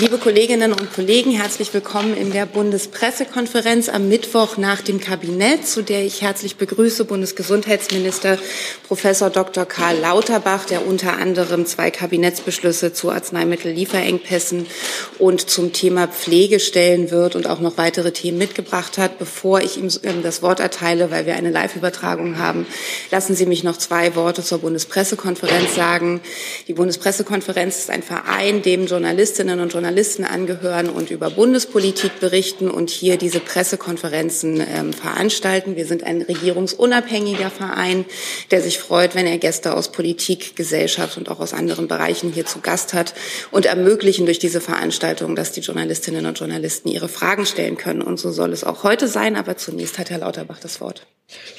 Liebe Kolleginnen und Kollegen, herzlich willkommen in der Bundespressekonferenz am Mittwoch nach dem Kabinett, zu der ich herzlich begrüße Bundesgesundheitsminister Professor Dr. Karl Lauterbach, der unter anderem zwei Kabinettsbeschlüsse zu Arzneimittellieferengpässen und zum Thema Pflege stellen wird und auch noch weitere Themen mitgebracht hat. Bevor ich ihm ähm, das Wort erteile, weil wir eine Live-Übertragung haben, lassen Sie mich noch zwei Worte zur Bundespressekonferenz sagen. Die Bundespressekonferenz ist ein Verein, dem Journalistinnen und Journalisten Journalisten angehören und über Bundespolitik berichten und hier diese Pressekonferenzen ähm, veranstalten. Wir sind ein regierungsunabhängiger Verein, der sich freut, wenn er Gäste aus Politik, Gesellschaft und auch aus anderen Bereichen hier zu Gast hat und ermöglichen durch diese Veranstaltung, dass die Journalistinnen und Journalisten ihre Fragen stellen können. Und so soll es auch heute sein. Aber zunächst hat Herr Lauterbach das Wort.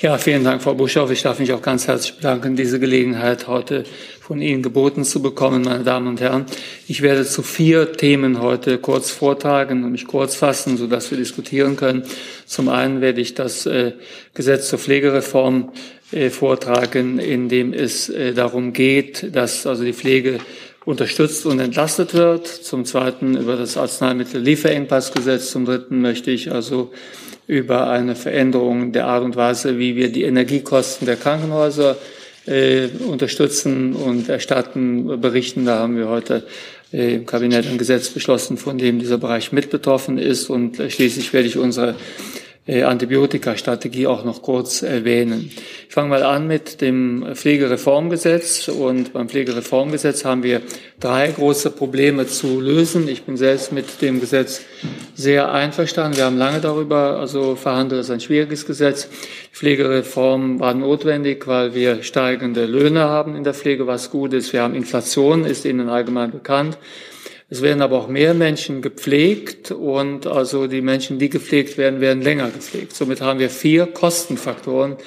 Ja, vielen Dank, Frau Buschow. Ich darf mich auch ganz herzlich bedanken, diese Gelegenheit heute von Ihnen geboten zu bekommen, meine Damen und Herren. Ich werde zu vier Themen heute kurz vortragen und mich kurz fassen, sodass wir diskutieren können. Zum einen werde ich das äh, Gesetz zur Pflegereform äh, vortragen, in dem es äh, darum geht, dass also die Pflege unterstützt und entlastet wird. Zum Zweiten über das Arzneimittellieferengpassgesetz. Zum Dritten möchte ich also über eine Veränderung der Art und Weise, wie wir die Energiekosten der Krankenhäuser äh, unterstützen und erstatten, berichten. Da haben wir heute äh, im Kabinett ein Gesetz beschlossen, von dem dieser Bereich mit betroffen ist. Und äh, schließlich werde ich unsere Antibiotikastrategie auch noch kurz erwähnen. Ich fange mal an mit dem Pflegereformgesetz. Und beim Pflegereformgesetz haben wir drei große Probleme zu lösen. Ich bin selbst mit dem Gesetz sehr einverstanden. Wir haben lange darüber also verhandelt. Das ist ein schwieriges Gesetz. Die Pflegereform war notwendig, weil wir steigende Löhne haben in der Pflege, was gut ist. Wir haben Inflation, ist Ihnen allgemein bekannt. Es werden aber auch mehr Menschen gepflegt und also die Menschen, die gepflegt werden, werden länger gepflegt. Somit haben wir vier Kostenfaktoren,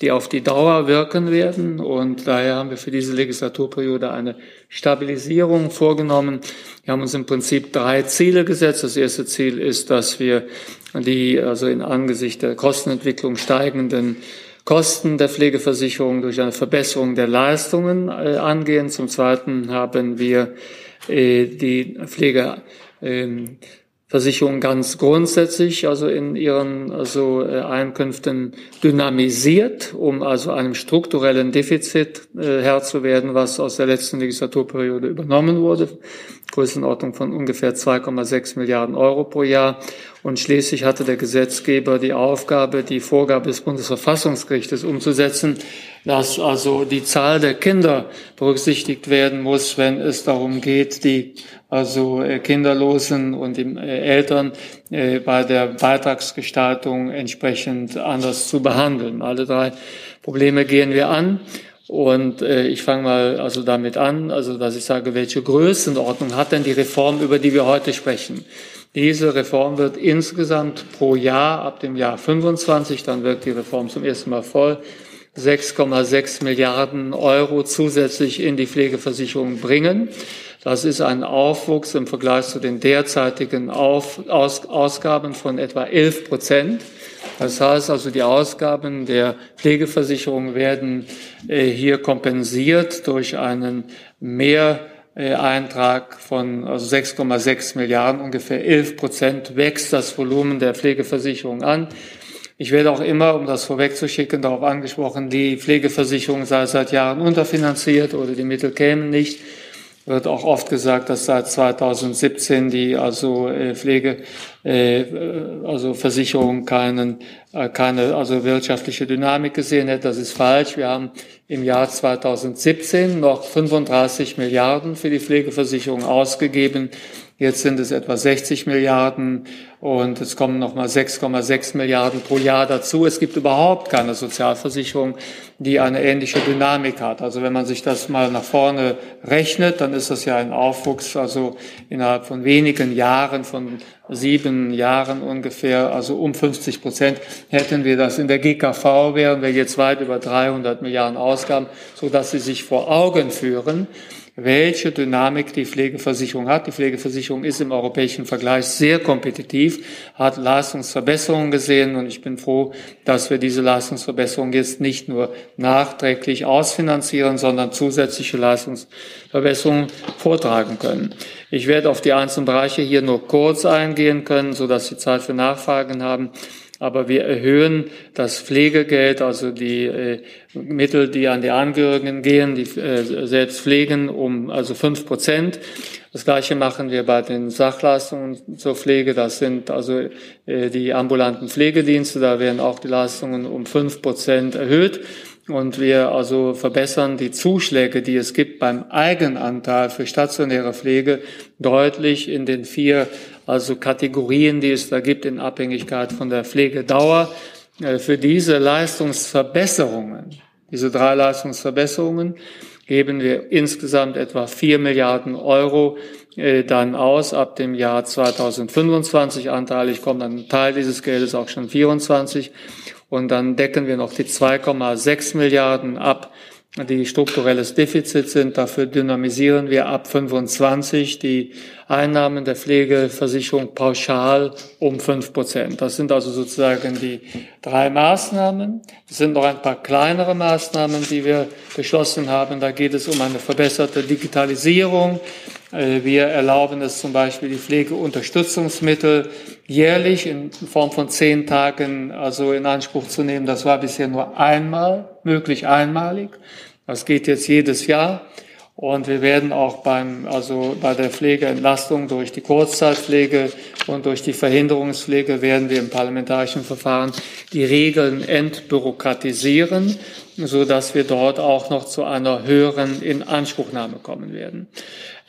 die auf die Dauer wirken werden und daher haben wir für diese Legislaturperiode eine Stabilisierung vorgenommen. Wir haben uns im Prinzip drei Ziele gesetzt. Das erste Ziel ist, dass wir die also in Angesicht der Kostenentwicklung steigenden Kosten der Pflegeversicherung durch eine Verbesserung der Leistungen äh, angehen. Zum Zweiten haben wir die Pflegeversicherung ganz grundsätzlich, also in ihren also äh, Einkünften dynamisiert, um also einem strukturellen Defizit äh, Herr zu werden, was aus der letzten Legislaturperiode übernommen wurde. Größenordnung von ungefähr 2,6 Milliarden Euro pro Jahr. Und schließlich hatte der Gesetzgeber die Aufgabe, die Vorgabe des Bundesverfassungsgerichtes umzusetzen, dass also die Zahl der Kinder berücksichtigt werden muss, wenn es darum geht, die also äh, Kinderlosen und die äh, Eltern äh, bei der Beitragsgestaltung entsprechend anders zu behandeln. Alle drei Probleme gehen wir an. Und äh, ich fange mal also damit an, also dass ich sage, welche Größenordnung hat denn die Reform, über die wir heute sprechen? Diese Reform wird insgesamt pro Jahr ab dem Jahr 25, dann wirkt die Reform zum ersten Mal voll, 6,6 Milliarden Euro zusätzlich in die Pflegeversicherung bringen. Das ist ein Aufwuchs im Vergleich zu den derzeitigen Auf, Aus, Ausgaben von etwa 11 Prozent. Das heißt also, die Ausgaben der Pflegeversicherung werden äh, hier kompensiert durch einen Mehreintrag von also 6,6 Milliarden, ungefähr 11 Prozent wächst das Volumen der Pflegeversicherung an. Ich werde auch immer, um das vorwegzuschicken, darauf angesprochen, die Pflegeversicherung sei seit Jahren unterfinanziert oder die Mittel kämen nicht wird auch oft gesagt, dass seit 2017 die also äh, Pflege, äh, also Versicherung keinen, äh, keine also wirtschaftliche Dynamik gesehen hätte. Das ist falsch. Wir haben im Jahr 2017 noch 35 Milliarden für die Pflegeversicherung ausgegeben. Jetzt sind es etwa 60 Milliarden und es kommen nochmal 6,6 Milliarden pro Jahr dazu. Es gibt überhaupt keine Sozialversicherung, die eine ähnliche Dynamik hat. Also wenn man sich das mal nach vorne rechnet, dann ist das ja ein Aufwuchs, also innerhalb von wenigen Jahren, von sieben Jahren ungefähr, also um 50 Prozent hätten wir das in der GKV, wären wir jetzt weit über 300 Milliarden Ausgaben, so dass Sie sich vor Augen führen, welche Dynamik die Pflegeversicherung hat. Die Pflegeversicherung ist im europäischen Vergleich sehr kompetitiv, hat Leistungsverbesserungen gesehen und ich bin froh, dass wir diese Leistungsverbesserungen jetzt nicht nur nachträglich ausfinanzieren, sondern zusätzliche Leistungsverbesserungen vortragen können. Ich werde auf die einzelnen Bereiche hier nur kurz eingehen können, sodass Sie Zeit für Nachfragen haben aber wir erhöhen das Pflegegeld, also die äh, Mittel, die an die Angehörigen gehen, die äh, selbst pflegen, um also fünf Prozent. Das Gleiche machen wir bei den Sachleistungen zur Pflege. Das sind also äh, die ambulanten Pflegedienste. Da werden auch die Leistungen um fünf Prozent erhöht. Und wir also verbessern die Zuschläge, die es gibt beim Eigenanteil für stationäre Pflege deutlich in den vier also Kategorien, die es da gibt in Abhängigkeit von der Pflegedauer. Äh, für diese Leistungsverbesserungen, diese drei Leistungsverbesserungen, geben wir insgesamt etwa vier Milliarden Euro äh, dann aus ab dem Jahr 2025 anteilig kommt ein Teil dieses Geldes auch schon 24 und dann decken wir noch die 2,6 Milliarden ab, die strukturelles Defizit sind. Dafür dynamisieren wir ab 25 die Einnahmen der Pflegeversicherung pauschal um fünf Prozent. Das sind also sozusagen die drei Maßnahmen. Es sind noch ein paar kleinere Maßnahmen, die wir beschlossen haben. Da geht es um eine verbesserte Digitalisierung. Äh, wir erlauben es zum Beispiel, die Pflegeunterstützungsmittel jährlich in Form von zehn Tagen also in Anspruch zu nehmen. Das war bisher nur einmal möglich, einmalig. Das geht jetzt jedes Jahr. Und wir werden auch beim, also bei der Pflegeentlastung durch die Kurzzeitpflege und durch die Verhinderungspflege werden wir im parlamentarischen Verfahren die Regeln entbürokratisieren, so dass wir dort auch noch zu einer höheren Inanspruchnahme kommen werden.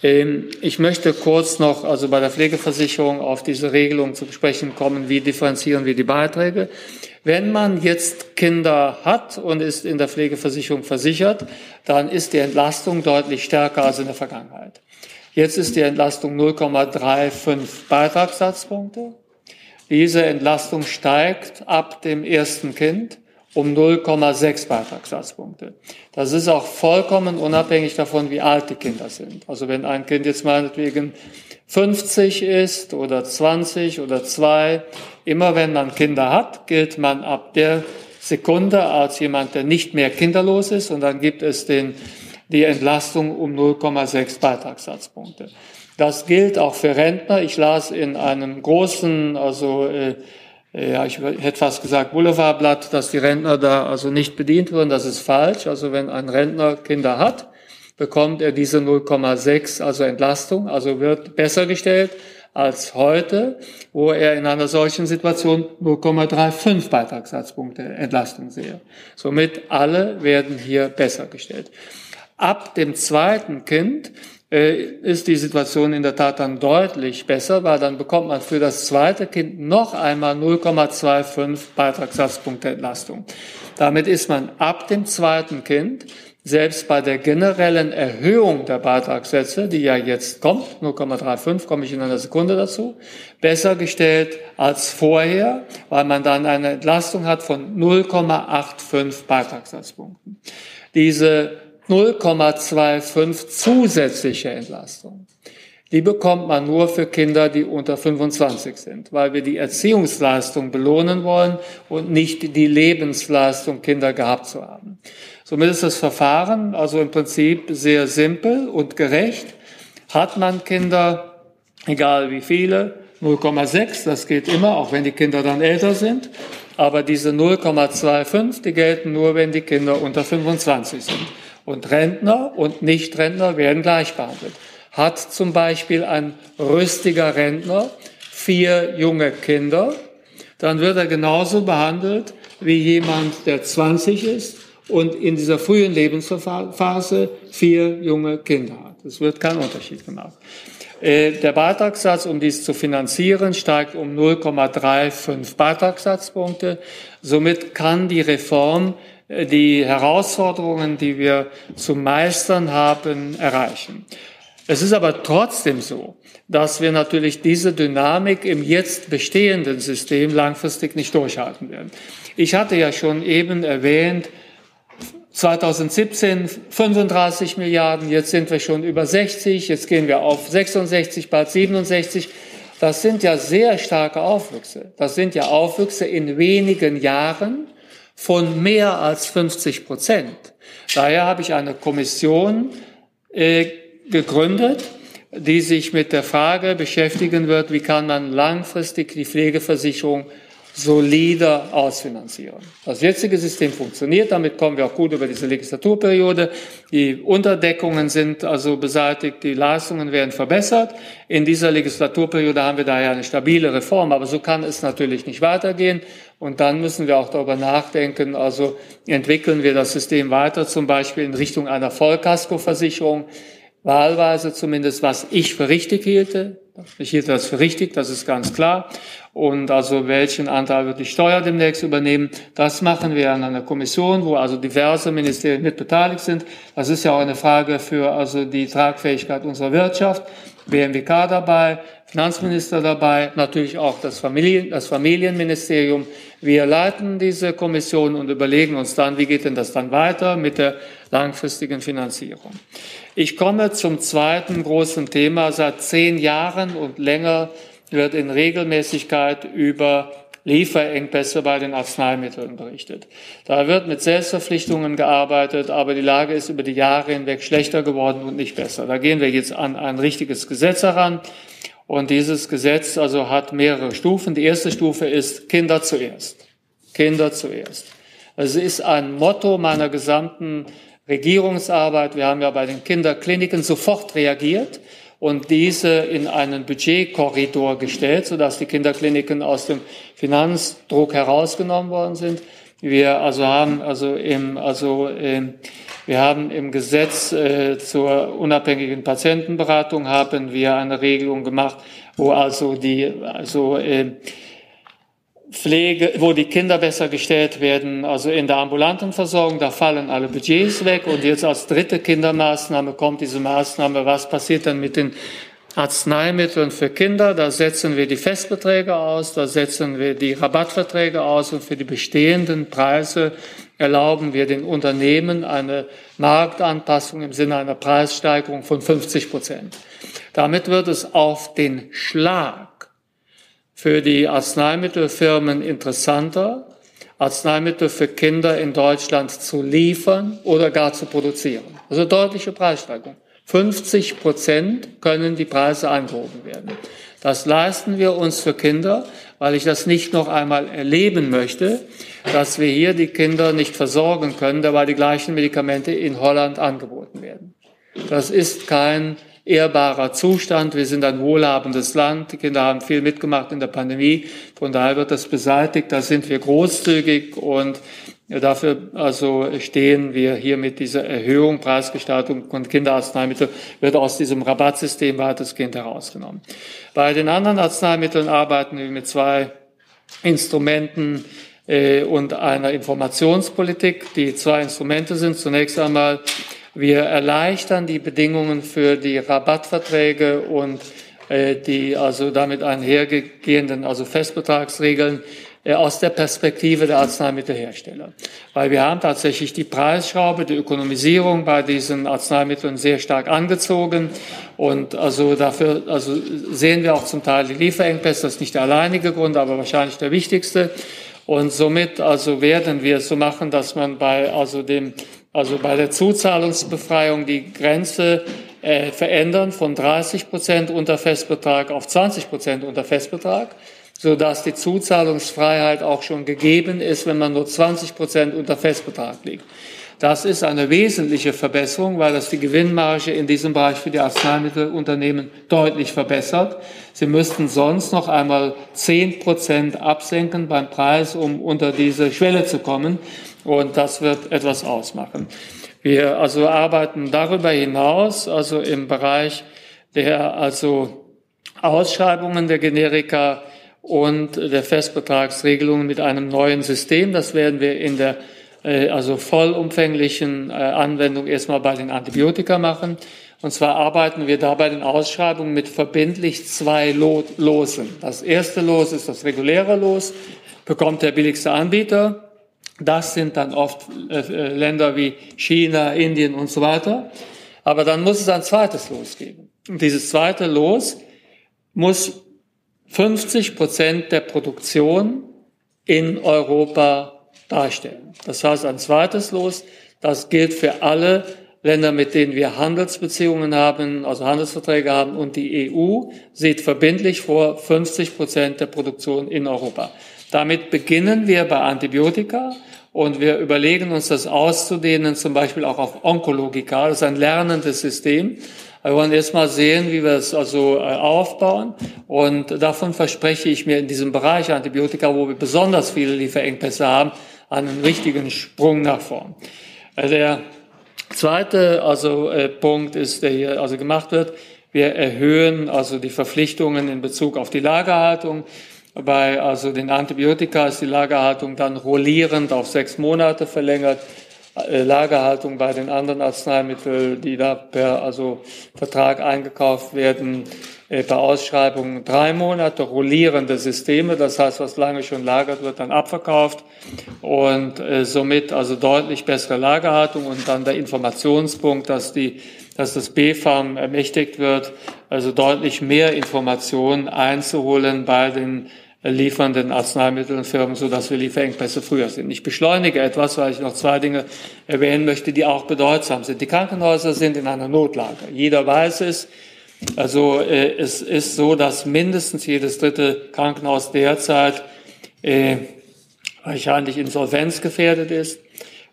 Ähm, ich möchte kurz noch, also bei der Pflegeversicherung auf diese Regelung zu besprechen kommen, wie differenzieren wir die Beiträge. Wenn man jetzt Kinder hat und ist in der Pflegeversicherung versichert, dann ist die Entlastung deutlich stärker als in der Vergangenheit. Jetzt ist die Entlastung 0,35 Beitragssatzpunkte. Diese Entlastung steigt ab dem ersten Kind um 0,6 Beitragssatzpunkte. Das ist auch vollkommen unabhängig davon, wie alt die Kinder sind. Also wenn ein Kind jetzt meinetwegen 50 ist oder 20 oder 2, immer wenn man Kinder hat, gilt man ab der Sekunde als jemand, der nicht mehr kinderlos ist und dann gibt es den, die Entlastung um 0,6 Beitragssatzpunkte. Das gilt auch für Rentner. Ich las in einem großen, also äh, ja, ich hätte fast gesagt Boulevardblatt, dass die Rentner da also nicht bedient wurden. Das ist falsch. Also wenn ein Rentner Kinder hat, bekommt er diese 0,6, also Entlastung, also wird besser gestellt als heute, wo er in einer solchen Situation 0,35 Beitragssatzpunkte Entlastung sehe. Somit alle werden hier besser gestellt. Ab dem zweiten Kind äh, ist die Situation in der Tat dann deutlich besser, weil dann bekommt man für das zweite Kind noch einmal 0,25 Beitragssatzpunkte Entlastung. Damit ist man ab dem zweiten Kind selbst bei der generellen Erhöhung der Beitragssätze, die ja jetzt kommt, 0,35, komme ich in einer Sekunde dazu, besser gestellt als vorher, weil man dann eine Entlastung hat von 0,85 Beitragssatzpunkten. Diese 0,25 zusätzliche Entlastung, die bekommt man nur für Kinder, die unter 25 sind, weil wir die Erziehungsleistung belohnen wollen und nicht die Lebensleistung, Kinder gehabt zu haben. Somit ist das Verfahren also im Prinzip sehr simpel und gerecht. Hat man Kinder, egal wie viele, 0,6, das geht immer, auch wenn die Kinder dann älter sind. Aber diese 0,25, die gelten nur, wenn die Kinder unter 25 sind. Und Rentner und Nichtrentner werden gleich behandelt. Hat zum Beispiel ein rüstiger Rentner vier junge Kinder, dann wird er genauso behandelt wie jemand, der 20 ist und in dieser frühen Lebensphase vier junge Kinder hat. Es wird kein Unterschied gemacht. Äh, der Beitragssatz, um dies zu finanzieren, steigt um 0,35 Beitragssatzpunkte. Somit kann die Reform äh, die Herausforderungen, die wir zu meistern haben, erreichen. Es ist aber trotzdem so, dass wir natürlich diese Dynamik im jetzt bestehenden System langfristig nicht durchhalten werden. Ich hatte ja schon eben erwähnt, 2017 35 Milliarden, jetzt sind wir schon über 60, jetzt gehen wir auf 66, bald 67. Das sind ja sehr starke Aufwüchse. Das sind ja Aufwüchse in wenigen Jahren von mehr als 50 Prozent. Daher habe ich eine Kommission äh, gegründet, die sich mit der Frage beschäftigen wird, wie kann man langfristig die Pflegeversicherung solider ausfinanzieren. Das jetzige System funktioniert, damit kommen wir auch gut über diese Legislaturperiode. Die Unterdeckungen sind also beseitigt, die Leistungen werden verbessert. In dieser Legislaturperiode haben wir daher eine stabile Reform, aber so kann es natürlich nicht weitergehen. Und dann müssen wir auch darüber nachdenken, also entwickeln wir das System weiter, zum Beispiel in Richtung einer Vollkaskoversicherung, wahlweise zumindest, was ich für richtig hielte. Ich hielt das für richtig, das ist ganz klar. Und also welchen Anteil wird die Steuer demnächst übernehmen? Das machen wir an einer Kommission, wo also diverse Ministerien mit beteiligt sind. Das ist ja auch eine Frage für also die Tragfähigkeit unserer Wirtschaft. BMWK dabei, Finanzminister dabei, natürlich auch das, Familien, das Familienministerium. Wir leiten diese Kommission und überlegen uns dann, wie geht denn das dann weiter mit der langfristigen Finanzierung. Ich komme zum zweiten großen Thema. Seit zehn Jahren und länger wird in Regelmäßigkeit über Lieferengpässe bei den Arzneimitteln berichtet. Da wird mit Selbstverpflichtungen gearbeitet, aber die Lage ist über die Jahre hinweg schlechter geworden und nicht besser. Da gehen wir jetzt an ein richtiges Gesetz heran. Und dieses Gesetz also hat mehrere Stufen. Die erste Stufe ist Kinder zuerst. Kinder zuerst. Es ist ein Motto meiner gesamten Regierungsarbeit. Wir haben ja bei den Kinderkliniken sofort reagiert und diese in einen Budgetkorridor gestellt, sodass die Kinderkliniken aus dem Finanzdruck herausgenommen worden sind. Wir also haben also im also äh, wir haben im Gesetz äh, zur unabhängigen Patientenberatung haben wir eine Regelung gemacht, wo also die also äh, Pflege, wo die Kinder besser gestellt werden, also in der ambulanten Versorgung, da fallen alle Budgets weg. Und jetzt als dritte Kindermaßnahme kommt diese Maßnahme, was passiert dann mit den Arzneimitteln für Kinder? Da setzen wir die Festbeträge aus, da setzen wir die Rabattverträge aus und für die bestehenden Preise erlauben wir den Unternehmen eine Marktanpassung im Sinne einer Preissteigerung von 50 Prozent. Damit wird es auf den Schlag für die Arzneimittelfirmen interessanter, Arzneimittel für Kinder in Deutschland zu liefern oder gar zu produzieren. Also deutliche Preissteigerung. 50 Prozent können die Preise angehoben werden. Das leisten wir uns für Kinder, weil ich das nicht noch einmal erleben möchte, dass wir hier die Kinder nicht versorgen können, dabei die gleichen Medikamente in Holland angeboten werden. Das ist kein ehrbarer Zustand. Wir sind ein wohlhabendes Land. Die Kinder haben viel mitgemacht in der Pandemie. Von daher wird das beseitigt. Da sind wir großzügig und Dafür also stehen wir hier mit dieser Erhöhung, Preisgestaltung von Kinderarzneimitteln, wird aus diesem Rabattsystem weitestgehend herausgenommen. Bei den anderen Arzneimitteln arbeiten wir mit zwei Instrumenten äh, und einer Informationspolitik. Die zwei Instrumente sind zunächst einmal wir erleichtern die Bedingungen für die Rabattverträge und äh, die also damit einhergehenden, also Festbetragsregeln äh, aus der Perspektive der Arzneimittelhersteller. Weil wir haben tatsächlich die Preisschraube, die Ökonomisierung bei diesen Arzneimitteln sehr stark angezogen. Und also dafür also sehen wir auch zum Teil die Lieferengpässe. Das ist nicht der alleinige Grund, aber wahrscheinlich der wichtigste. Und somit also werden wir es so machen, dass man bei also dem also bei der Zuzahlungsbefreiung die Grenze äh, verändern von 30 Prozent unter Festbetrag auf 20 Prozent unter Festbetrag, so dass die Zuzahlungsfreiheit auch schon gegeben ist, wenn man nur 20 Prozent unter Festbetrag liegt. Das ist eine wesentliche Verbesserung, weil das die Gewinnmarge in diesem Bereich für die Arzneimittelunternehmen deutlich verbessert. Sie müssten sonst noch einmal 10 Prozent absenken beim Preis, um unter diese Schwelle zu kommen. Und das wird etwas ausmachen. Wir also arbeiten darüber hinaus, also im Bereich der also Ausschreibungen der Generika und der Festbetragsregelungen mit einem neuen System. Das werden wir in der äh, also vollumfänglichen äh, Anwendung erstmal bei den Antibiotika machen. Und zwar arbeiten wir da bei den Ausschreibungen mit verbindlich zwei Losen. Das erste Los ist das reguläre Los, bekommt der billigste Anbieter Das sind dann oft äh, äh, Länder wie China, Indien und so weiter. Aber dann muss es ein zweites Los geben. Und dieses zweite Los muss 50 Prozent der Produktion in Europa darstellen. Das heißt, ein zweites Los, das gilt für alle Länder, mit denen wir Handelsbeziehungen haben, also Handelsverträge haben und die EU sieht verbindlich vor 50 Prozent der Produktion in Europa. Damit beginnen wir bei Antibiotika und wir überlegen uns das auszudehnen, zum Beispiel auch auf Onkologika. Das ist ein lernendes System. Wir wollen erst mal sehen, wie wir es also äh, aufbauen. Und davon verspreche ich mir in diesem Bereich Antibiotika, wo wir besonders viele Lieferengpässe haben, einen richtigen Sprung nach vorn. Äh, der zweite also äh, Punkt ist, der hier also gemacht wird. Wir erhöhen also die Verpflichtungen in Bezug auf die Lagerhaltung. Bei also den Antibiotika ist die Lagerhaltung dann rollierend auf sechs Monate verlängert. Äh, Lagerhaltung bei den anderen Arzneimitteln, die da per also Vertrag eingekauft werden, äh, bei Ausschreibungen drei Monate rollierende Systeme, das heißt, was lange schon lagert, wird dann abverkauft und äh, somit also deutlich bessere Lagerhaltung und dann der Informationspunkt, dass die dass das BfArM ermächtigt wird, also deutlich mehr Informationen einzuholen bei den liefernden Arzneimittelfirmen, sodass wir Lieferengpässe früher sind. Ich beschleunige etwas, weil ich noch zwei Dinge erwähnen möchte, die auch bedeutsam sind. Die Krankenhäuser sind in einer Notlage. Jeder weiß es. Also äh, es ist so, dass mindestens jedes dritte Krankenhaus derzeit äh, wahrscheinlich insolvenzgefährdet ist.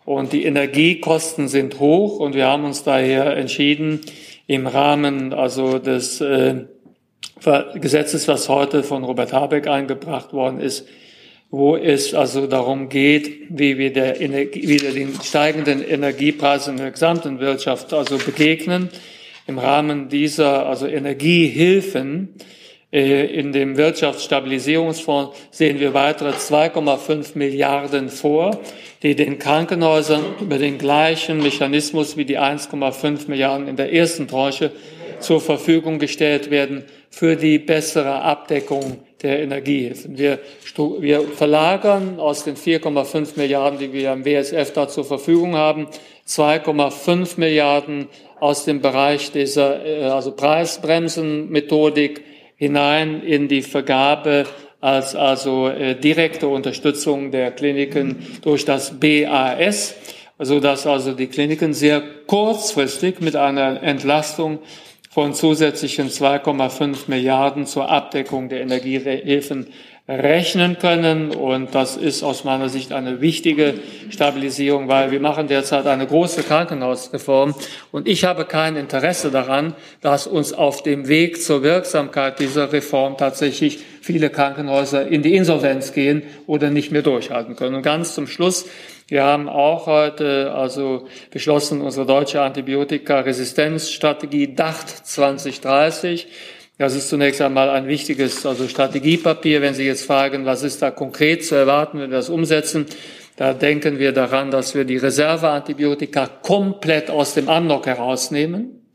Und die Energiekosten sind hoch und wir haben uns daher entschieden, im Rahmen also des äh, Gesetzes, was heute von Robert Habeck eingebracht worden ist, wo es also darum geht, wie wir der Energie, wie wir den steigenden Energiepreisen in der gesamten Wirtschaft also begegnen. Im Rahmen dieser also Energiehilfen äh, in dem Wirtschaftsstabilisierungsfonds sehen wir weitere 2,5 Milliarden vor, die den Krankenhäusern über den gleichen Mechanismus wie die 1,5 Milliarden in der ersten Tranche zur Verfügung gestellt werden für die bessere Abdeckung der Energiehilfen. Wir, wir verlagern aus den 4,5 Milliarden, die wir am WSF da zur Verfügung haben, 2,5 Milliarden aus dem Bereich dieser äh, also Preisbremsenmethodik hinein in die Vergabe als also äh, direkte Unterstützung der Kliniken durch das BAS, so dass also die Kliniken sehr kurzfristig mit einer Entlastung von zusätzlichen 2,5 Milliarden zur Abdeckung der Energiehilfen rechnen können. Und das ist aus meiner Sicht eine wichtige Stabilisierung, weil wir machen derzeit eine große Krankenhausreform. Und ich habe kein Interesse daran, dass uns auf dem Weg zur Wirksamkeit dieser Reform tatsächlich viele Krankenhäuser in die Insolvenz gehen oder nicht mehr durchhalten können. Und ganz zum Schluss wir haben auch heute also beschlossen, unsere deutsche Antibiotika-Resistenzstrategie DACHT 2030. Das ist zunächst einmal ein wichtiges also Strategiepapier. Wenn Sie jetzt fragen, was ist da konkret zu erwarten, wenn wir das umsetzen, da denken wir daran, dass wir die Reserveantibiotika komplett aus dem Amnok herausnehmen,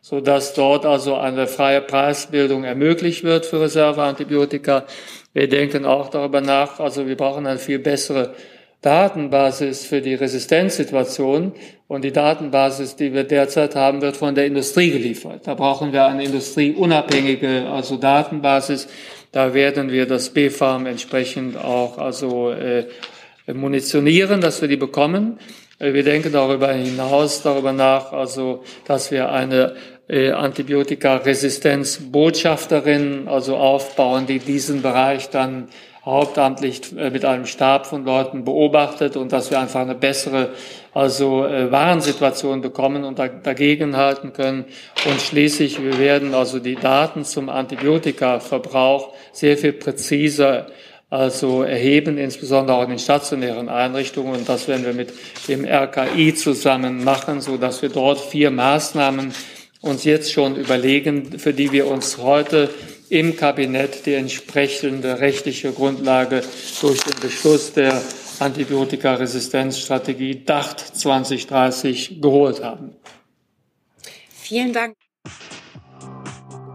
so dass dort also eine freie Preisbildung ermöglicht wird für Reserveantibiotika. Wir denken auch darüber nach, also wir brauchen eine viel bessere Datenbasis für die Resistenzsituation und die Datenbasis, die wir derzeit haben, wird von der Industrie geliefert. Da brauchen wir eine industrieunabhängige, also Datenbasis. Da werden wir das BfArM entsprechend auch also äh, munitionieren, dass wir die bekommen. Äh, wir denken darüber hinaus darüber nach, also dass wir eine äh, Antibiotika-Resistenzbotschafterin also aufbauen, die diesen Bereich dann hauptamtlich äh, mit einem Stab von Leuten beobachtet und dass wir einfach eine bessere also äh, Warensituation bekommen und da, dagegen halten können. Und schließlich, wir werden also die Daten zum Antibiotikaverbrauch sehr viel präziser also erheben, insbesondere auch in den stationären Einrichtungen. Und das werden wir mit dem RKI zusammen machen, so dass wir dort vier Maßnahmen uns jetzt schon überlegen, für die wir uns heute im Kabinett die entsprechende rechtliche Grundlage durch den Beschluss der Antibiotikaresistenzstrategie DACHT 2030 geholt haben. Vielen Dank.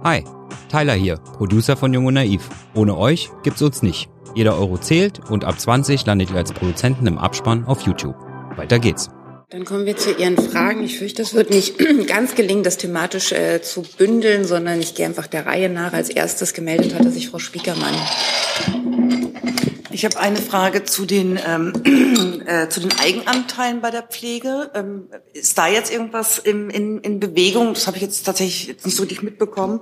Hi, Tyler hier, Producer von Jung und Naiv. Ohne euch gibt's uns nicht. Jeder Euro zählt und ab 20 landet ihr als Produzenten im Abspann auf YouTube. Weiter geht's. Dann kommen wir zu Ihren Fragen. Ich fürchte, es wird nicht ganz gelingen, das thematisch äh, zu bündeln, sondern ich gehe einfach der Reihe nach. Als erstes gemeldet hatte sich Frau Spiekermann. Ich habe eine Frage zu den, ähm, äh, zu den Eigenanteilen bei der Pflege. Ähm, ist da jetzt irgendwas im, in, in Bewegung? Das habe ich jetzt tatsächlich nicht so richtig mitbekommen.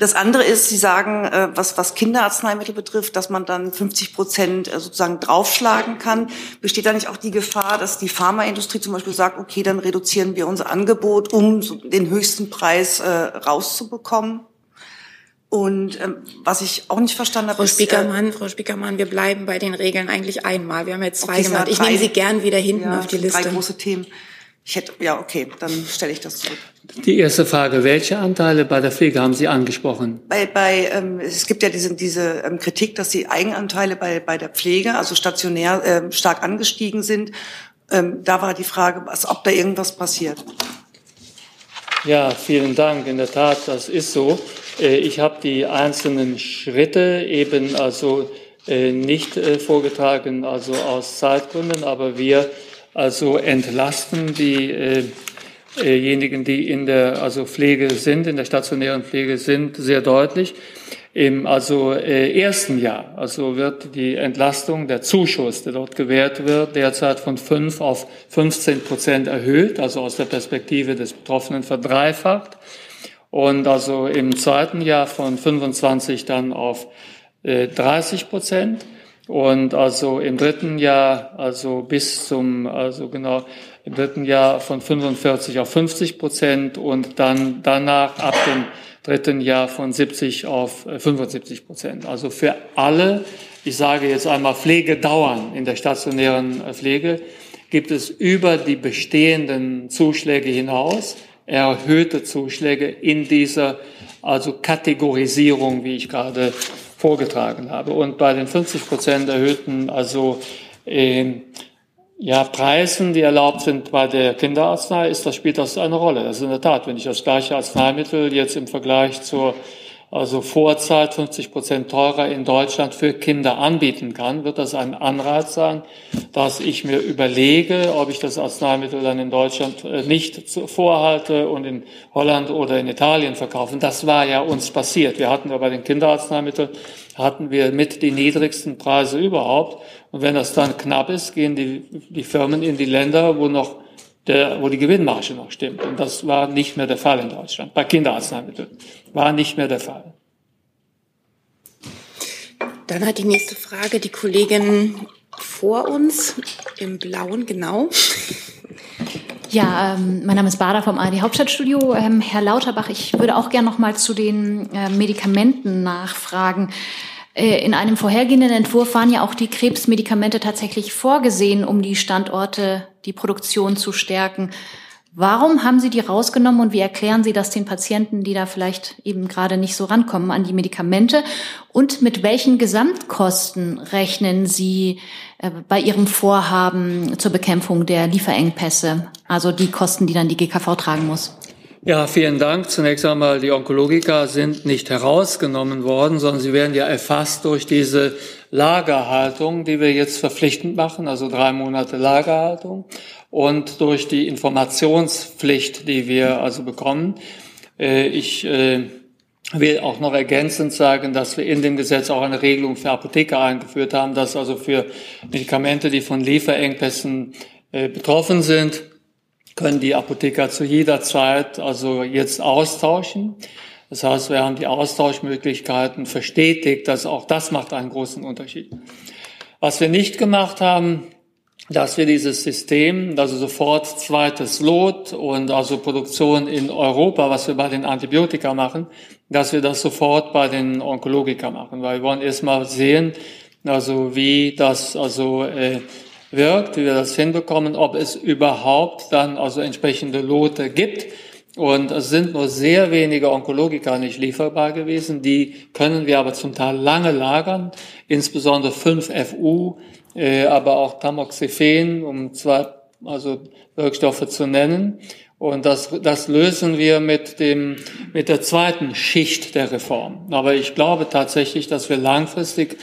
Das andere ist, Sie sagen, äh, was, was Kinderarzneimittel betrifft, dass man dann 50 Prozent äh, sozusagen draufschlagen kann. Besteht da nicht auch die Gefahr, dass die Pharmaindustrie zum Beispiel sagt, okay, dann reduzieren wir unser Angebot, um den höchsten Preis äh, rauszubekommen? Und ähm, was ich auch nicht verstanden habe, Frau Spiekermann, ist, äh, Frau Spiekermann, wir bleiben bei den Regeln eigentlich einmal. Wir haben jetzt zwei okay, gemacht. Ich nehme Sie gern wieder hinten ja, auf die Liste. Drei große Themen. Ich hätte, ja, okay, dann stelle ich das zurück. Die erste Frage, welche Anteile bei der Pflege haben Sie angesprochen? Bei, bei ähm, es gibt ja diese, diese ähm, Kritik, dass die Eigenanteile bei, bei der Pflege, also stationär, ähm, stark angestiegen sind. Ähm, da war die Frage, was, ob da irgendwas passiert. Ja, vielen Dank. In der Tat, das ist so. Äh, ich habe die einzelnen Schritte eben also äh, nicht äh, vorgetragen, also aus Zeitgründen, aber wir also entlasten diejenigen, die in der also Pflege sind, in der stationären Pflege sind, sehr deutlich. Im also äh, ersten Jahr also wird die Entlastung, der Zuschuss, der dort gewährt wird, derzeit von 5 auf 15 Prozent erhöht, also aus der Perspektive des Betroffenen verdreifacht. Und also im zweiten Jahr von 25 dann auf äh, 30 Prozent. Und also im dritten Jahr, also bis zum, also genau, im dritten Jahr von 45 auf 50 Prozent und dann danach ab dem dritten Jahr von 70 auf 75 äh, Prozent. Also für alle, ich sage jetzt einmal Pflegedauern in der stationären äh, Pflege, gibt es über die bestehenden Zuschläge hinaus erhöhte Zuschläge in dieser also Kategorisierung, wie ich gerade vorgetragen habe. Und bei den 50 Prozent erhöhten also äh, ja, Preisen, die erlaubt sind bei der Kinderarznei, ist das, spielt das eine Rolle. Das ist in der Tat, wenn ich das gleiche Arzneimittel jetzt im Vergleich zur also Vorzeit 50 Prozent teurer in Deutschland für Kinder anbieten kann, wird das ein Anreiz sein, dass ich mir überlege, ob ich das Arzneimittel dann in Deutschland äh, nicht vorhalte und in Holland oder in Italien verkaufen. Das war ja uns passiert. Wir hatten ja bei den Kinderarzneimitteln hatten wir mit die niedrigsten Preise überhaupt. Und wenn das dann knapp ist, gehen die, die Firmen in die Länder, wo noch der, wo die Gewinnmarge noch stimmt. Und das war nicht mehr der Fall in Deutschland. Bei Kinderarzneimitteln war nicht mehr der Fall. Dann hat die nächste Frage die Kollegin vor uns im Blauen, genau. Ja, ähm, mein Name ist Bader vom ARD Hauptstadtstudio. Ähm, Herr Lauterbach, ich würde auch gerne noch mal zu den äh, Medikamenten nachfragen. Äh, in einem vorhergehenden Entwurf waren ja auch die Krebsmedikamente tatsächlich vorgesehen, um die Standorte, die Produktion zu stärken. Warum haben Sie die rausgenommen und wie erklären Sie das den Patienten, die da vielleicht eben gerade nicht so rankommen an die Medikamente? Und mit welchen Gesamtkosten rechnen Sie äh, bei Ihrem Vorhaben zur Bekämpfung der Lieferengpässe? Also die Kosten, die dann die GKV tragen muss? Ja, vielen Dank. Zunächst einmal, die Onkologiker sind nicht herausgenommen worden, sondern sie werden ja erfasst durch diese Lagerhaltung, die wir jetzt verpflichtend machen, also drei Monate Lagerhaltung und durch die Informationspflicht, die wir also bekommen. Äh, ich äh, will auch noch ergänzend sagen, dass wir in dem Gesetz auch eine Regelung für Apotheker eingeführt haben, dass also für Medikamente, die von Lieferengpässen äh, betroffen sind, können die Apotheker zu jeder Zeit also jetzt austauschen. Das heißt, wir haben die Austauschmöglichkeiten verstetigt, dass auch das macht einen großen Unterschied. Was wir nicht gemacht haben, dass wir dieses System, also sofort zweites Lot und also Produktion in Europa, was wir bei den Antibiotika machen, dass wir das sofort bei den Onkologika machen, weil wir wollen erstmal sehen, also wie das also äh, wirkt, wie wir das hinbekommen, ob es überhaupt dann also entsprechende Lote gibt. Und es sind nur sehr wenige Onkologika nicht lieferbar gewesen. Die können wir aber zum Teil lange lagern, insbesondere 5FU, äh, aber auch Tamoxifen, um zwei also Wirkstoffe zu nennen. Und das, das lösen wir mit dem, mit der zweiten Schicht der Reform. Aber ich glaube tatsächlich, dass wir langfristig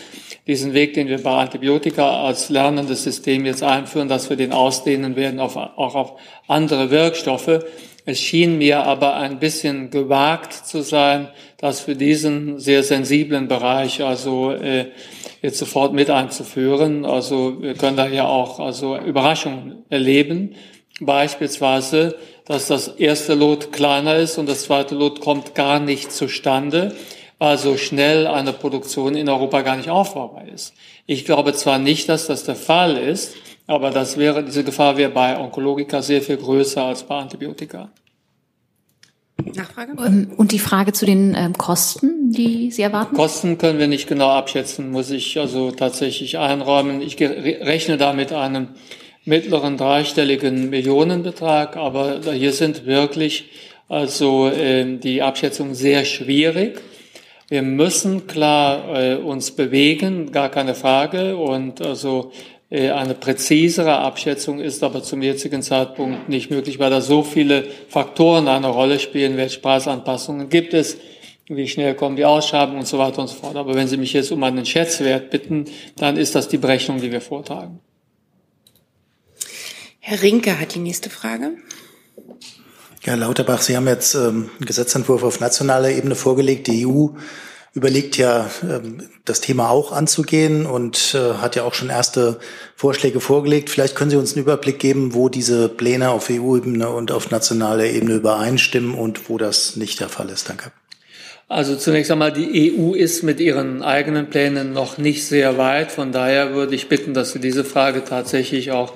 diesen Weg, den wir bei Antibiotika als lernendes System jetzt einführen, dass wir den ausdehnen werden auf, auch auf andere Wirkstoffe. Es schien mir aber ein bisschen gewagt zu sein, das für diesen sehr sensiblen Bereich also äh, jetzt sofort mit einzuführen. Also wir können da ja auch also Überraschungen erleben. Beispielsweise, dass das erste Lot kleiner ist und das zweite Lot kommt gar nicht zustande, weil so schnell eine Produktion in Europa gar nicht aufbaubar ist. Ich glaube zwar nicht, dass das der Fall ist, aber das wäre, diese Gefahr wäre bei Onkologika sehr viel größer als bei Antibiotika. Nachfrage? Ähm, und die Frage zu den ähm, Kosten, die Sie erwarten? Kosten können wir nicht genau abschätzen, muss ich also tatsächlich einräumen. Ich rechne da mit einem mittleren dreistelligen Millionenbetrag, aber hier sind wirklich also äh, die Abschätzungen sehr schwierig. Wir müssen klar äh, uns bewegen, gar keine Frage. Und also äh, eine präzisere Abschätzung ist aber zum jetzigen Zeitpunkt nicht möglich, weil da so viele Faktoren eine Rolle spielen. Welche Preisanpassungen gibt es? Wie schnell kommen die Ausschreibungen und so weiter und so fort. Aber wenn Sie mich jetzt um einen Schätzwert bitten, dann ist das die Berechnung, die wir vortragen. Herr Rinke hat die nächste Frage. Herr Lauterbach, Sie haben jetzt ähm, einen Gesetzentwurf auf nationaler Ebene vorgelegt. Die EU überlegt ja, ähm, das Thema auch anzugehen und äh, hat ja auch schon erste Vorschläge vorgelegt. Vielleicht können Sie uns einen Überblick geben, wo diese Pläne auf EU-Ebene und auf nationaler Ebene übereinstimmen und wo das nicht der Fall ist. Danke. Also zunächst einmal, die EU ist mit ihren eigenen Plänen noch nicht sehr weit. Von daher würde ich bitten, dass Sie diese Frage tatsächlich auch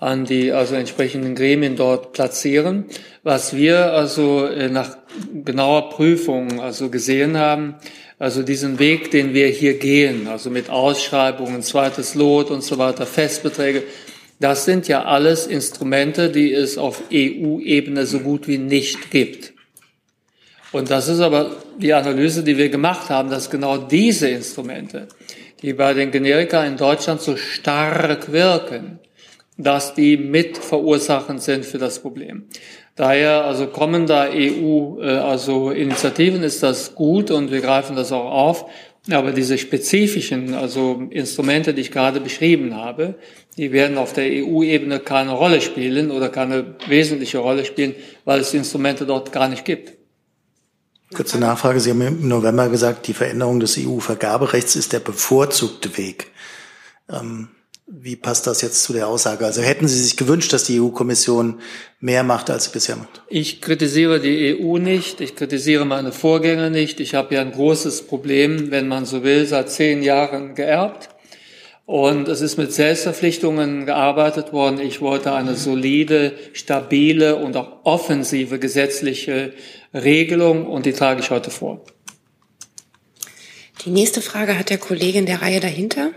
an die also entsprechenden Gremien dort platzieren. Was wir also äh, nach genauer Prüfung also gesehen haben, also diesen Weg, den wir hier gehen, also mit Ausschreibungen, zweites Lot und so weiter, Festbeträge, das sind ja alles Instrumente, die es auf EU-Ebene so gut wie nicht gibt. Und das ist aber die Analyse, die wir gemacht haben, dass genau diese Instrumente, die bei den Generika in Deutschland so stark wirken, dass die mitverursachend sind für das Problem. Daher also kommen da EU äh, also Initiativen ist das gut und wir greifen das auch auf. Aber diese spezifischen also Instrumente, die ich gerade beschrieben habe, die werden auf der EU-Ebene keine Rolle spielen oder keine wesentliche Rolle spielen, weil es Instrumente dort gar nicht gibt. Kurze Nachfrage. Sie haben im November gesagt, die Veränderung des EU-Vergaberechts ist der bevorzugte Weg. Ähm wie passt das jetzt zu der Aussage? Also hätten Sie sich gewünscht, dass die EU-Kommission mehr macht, als sie bisher macht? Ich kritisiere die EU nicht. Ich kritisiere meine Vorgänger nicht. Ich habe ja ein großes Problem, wenn man so will, seit zehn Jahren geerbt. Und es ist mit Selbstverpflichtungen gearbeitet worden. Ich wollte eine solide, stabile und auch offensive gesetzliche Regelung und die trage ich heute vor. Die nächste Frage hat der Kollege in der Reihe dahinter.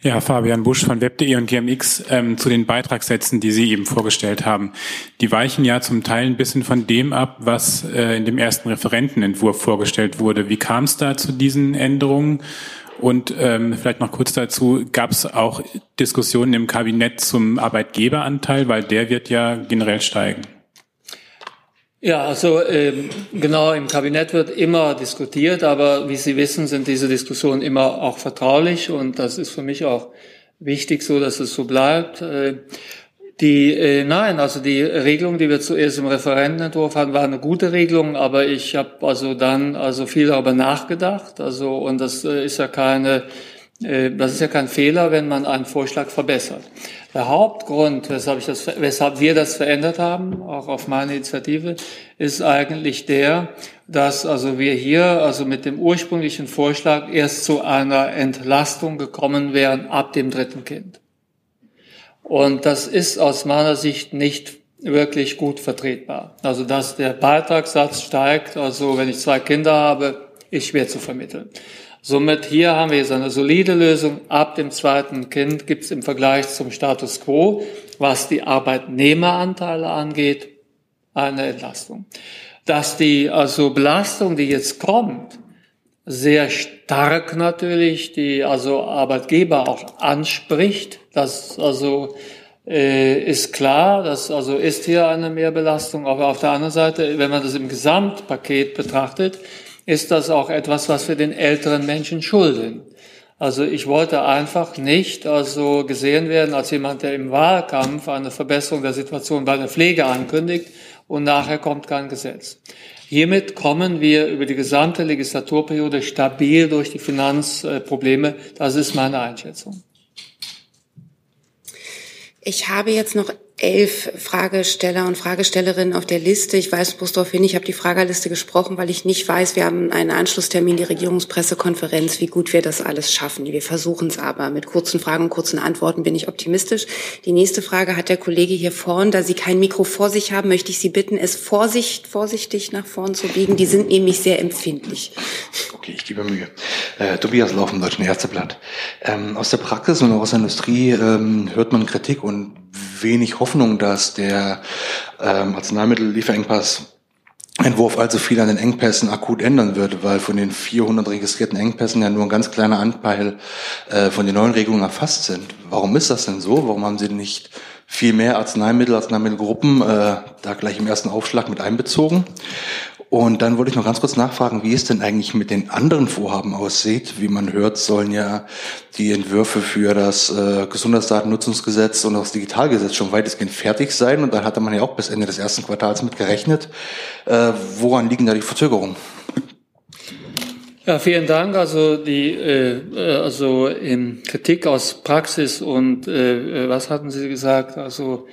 Ja, Fabian Busch von Web.de und GMX ähm, zu den Beitragssätzen, die Sie eben vorgestellt haben. Die weichen ja zum Teil ein bisschen von dem ab, was äh, in dem ersten Referentenentwurf vorgestellt wurde. Wie kam es da zu diesen Änderungen? Und ähm, vielleicht noch kurz dazu, gab es auch Diskussionen im Kabinett zum Arbeitgeberanteil, weil der wird ja generell steigen. Ja, also ähm, genau im Kabinett wird immer diskutiert, aber wie Sie wissen, sind diese Diskussionen immer auch vertraulich und das ist für mich auch wichtig, so dass es so bleibt. Äh, die äh, nein, also die Regelung, die wir zuerst im Referentenentwurf hatten, war eine gute Regelung, aber ich habe also dann also viel darüber nachgedacht. Also und das äh, ist ja keine das ist ja kein Fehler, wenn man einen Vorschlag verbessert. Der Hauptgrund, weshalb, das, weshalb wir das verändert haben, auch auf meine Initiative, ist eigentlich der, dass also wir hier also mit dem ursprünglichen Vorschlag erst zu einer Entlastung gekommen wären ab dem dritten Kind. Und das ist aus meiner Sicht nicht wirklich gut vertretbar. Also dass der Beitragssatz steigt, also wenn ich zwei Kinder habe, ist schwer zu vermitteln. Somit hier haben wir jetzt eine solide Lösung. Ab dem zweiten Kind gibt es im Vergleich zum Status quo, was die Arbeitnehmeranteile angeht, eine Entlastung. Dass die also Belastung, die jetzt kommt, sehr stark natürlich die also Arbeitgeber auch anspricht. Das also äh, ist klar, das also ist hier eine Mehrbelastung. Aber auf der anderen Seite, wenn man das im Gesamtpaket betrachtet, ist das auch etwas, was wir den älteren Menschen schulden. Also ich wollte einfach nicht also gesehen werden als jemand, der im Wahlkampf eine Verbesserung der Situation bei der Pflege ankündigt und nachher kommt kein Gesetz. Hiermit kommen wir über die gesamte Legislaturperiode stabil durch die Finanzprobleme. Das ist meine Einschätzung. Ich habe jetzt noch elf Fragesteller und Fragestellerinnen auf der Liste. Ich weiß bloß darauf hin, ich habe die Fragerliste gesprochen, weil ich nicht weiß, wir haben einen Anschlusstermin, die Regierungspressekonferenz, wie gut wir das alles schaffen. Wir versuchen es aber. Mit kurzen Fragen und kurzen Antworten bin ich optimistisch. Die nächste Frage hat der Kollege hier vorn. Da Sie kein Mikro vor sich haben, möchte ich Sie bitten, es vorsicht, vorsichtig nach vorn zu biegen. Die sind nämlich sehr empfindlich. Okay, ich gebe Mühe. Äh, Tobias Lauf im Deutschen Ärzteblatt. Ähm, aus der Praxis und auch aus der Industrie ähm, hört man Kritik und wenig Hoffnung, dass der ähm, Arzneimittellieferengpass Entwurf allzu viel an den Engpässen akut ändern wird, weil von den 400 registrierten Engpässen ja nur ein ganz kleiner Anteil äh, von den neuen Regelungen erfasst sind. Warum ist das denn so? Warum haben Sie nicht viel mehr Arzneimittel, Arzneimittelgruppen äh, da gleich im ersten Aufschlag mit einbezogen? Und dann wollte ich noch ganz kurz nachfragen, wie es denn eigentlich mit den anderen Vorhaben aussieht. Wie man hört, sollen ja die Entwürfe für das äh, Gesundheitsdatennutzungsgesetz und das Digitalgesetz schon weitestgehend fertig sein. Und da hatte man ja auch bis Ende des ersten Quartals mit gerechnet. Äh, woran liegen da die Verzögerungen? Ja, vielen Dank. Also die äh, also in Kritik aus Praxis und äh, was hatten Sie gesagt? Also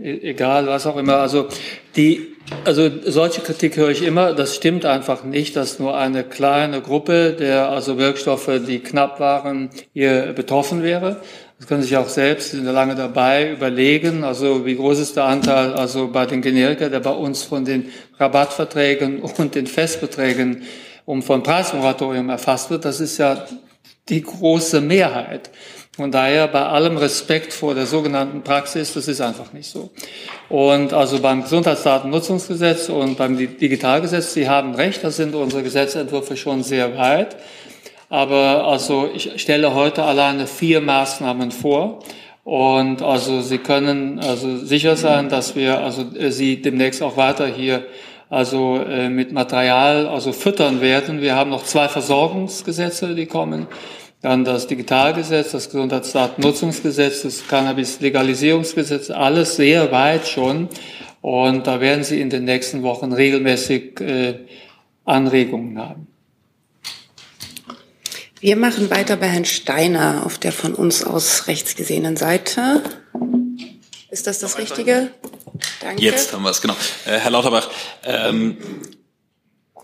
äh, egal, was auch immer. Also die also solche Kritik höre ich immer. Das stimmt einfach nicht, dass nur eine kleine Gruppe der also Wirkstoffe, die knapp waren, hier betroffen wäre. Das können Sie sich auch selbst, sind lange dabei, überlegen. Also wie groß ist der Anteil also bei den Generika, der bei uns von den Rabattverträgen und den Festbeträgen um von Preismoratorium erfasst wird. Das ist ja die große Mehrheit. Von daher bei allem Respekt vor der sogenannten Praxis, das ist einfach nicht so. Und also beim Gesundheitsdatennutzungsgesetz und beim Digitalgesetz, Sie haben recht, da sind unsere Gesetzentwürfe schon sehr weit. Aber also ich stelle heute alleine vier Maßnahmen vor. Und also Sie können also sicher sein, dass wir also Sie demnächst auch weiter hier also äh, mit Material also füttern werden. Wir haben noch zwei Versorgungsgesetze, die kommen dann das Digitalgesetz, das Gesundheitsdatennutzungsgesetz, das Cannabis-Legalisierungsgesetz, alles sehr weit schon. Und da werden Sie in den nächsten Wochen regelmäßig äh, Anregungen haben. Wir machen weiter bei Herrn Steiner auf der von uns aus rechts gesehenen Seite. Ist das das Richtige? Danke. Jetzt haben wir es, genau. Äh, Herr Lauterbach, ähm,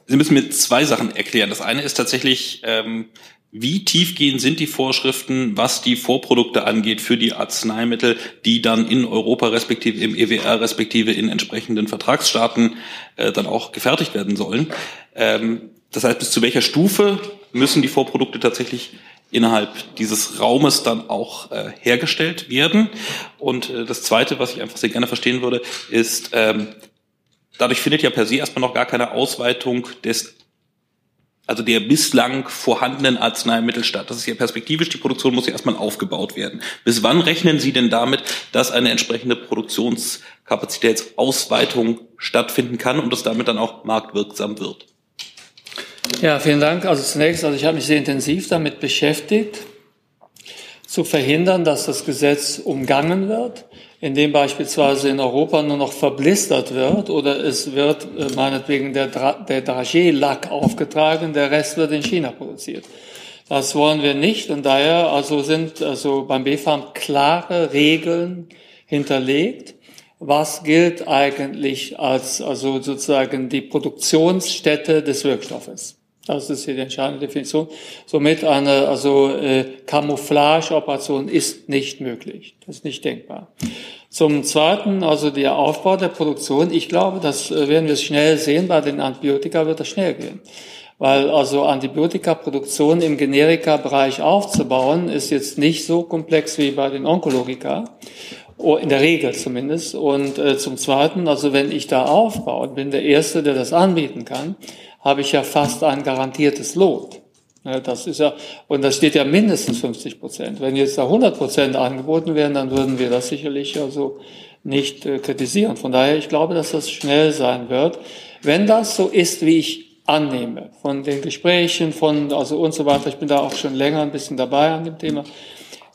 Sie müssen mir zwei Sachen erklären. Das eine ist tatsächlich, ähm, wie tiefgehend sind die Vorschriften, was die Vorprodukte angeht für die Arzneimittel, die dann in Europa respektive im EWR respektive in entsprechenden Vertragsstaaten äh, dann auch gefertigt werden sollen? Ähm, das heißt, bis zu welcher Stufe müssen die Vorprodukte tatsächlich innerhalb dieses Raumes dann auch äh, hergestellt werden? Und äh, das Zweite, was ich einfach sehr gerne verstehen würde, ist, ähm, dadurch findet ja per se erstmal noch gar keine Ausweitung des also der bislang vorhandenen Arzneimittel statt. Das ist ja perspektivisch, die Produktion muss ja erstmal aufgebaut werden. Bis wann rechnen Sie denn damit, dass eine entsprechende Produktionskapazitätsausweitung stattfinden kann und das damit dann auch marktwirksam wird? Ja, vielen Dank. Also zunächst, also ich habe mich sehr intensiv damit beschäftigt, zu verhindern, dass das Gesetz umgangen wird in dem beispielsweise in Europa nur noch verblistert wird oder es wird äh, meinetwegen der, Dra der Dragé-Lack aufgetragen, der Rest wird in China produziert. Das wollen wir nicht und daher also sind also beim BfArM klare Regeln hinterlegt. Was gilt eigentlich als also sozusagen die Produktionsstätte des Wirkstoffes? Das ist hier die entscheidende Definition. Somit eine also äh, Camouflage-Operation ist nicht möglich. Das ist nicht denkbar. Zum Zweiten, also der Aufbau der Produktion. Ich glaube, das äh, werden wir schnell sehen. Bei den Antibiotika wird das schnell gehen. Weil also Antibiotikaproduktion im Generika-Bereich aufzubauen, ist jetzt nicht so komplex wie bei den Onkologika. In der Regel zumindest. Und äh, zum Zweiten, also wenn ich da aufbaue und bin der Erste, der das anbieten kann, habe ich ja fast ein garantiertes Lot. Das ist ja, und das steht ja mindestens 50 Prozent. Wenn jetzt da 100 Prozent angeboten werden, dann würden wir das sicherlich also nicht äh, kritisieren. Von daher, ich glaube, dass das schnell sein wird. Wenn das so ist, wie ich annehme, von den Gesprächen, von, also und so weiter, ich bin da auch schon länger ein bisschen dabei an dem Thema,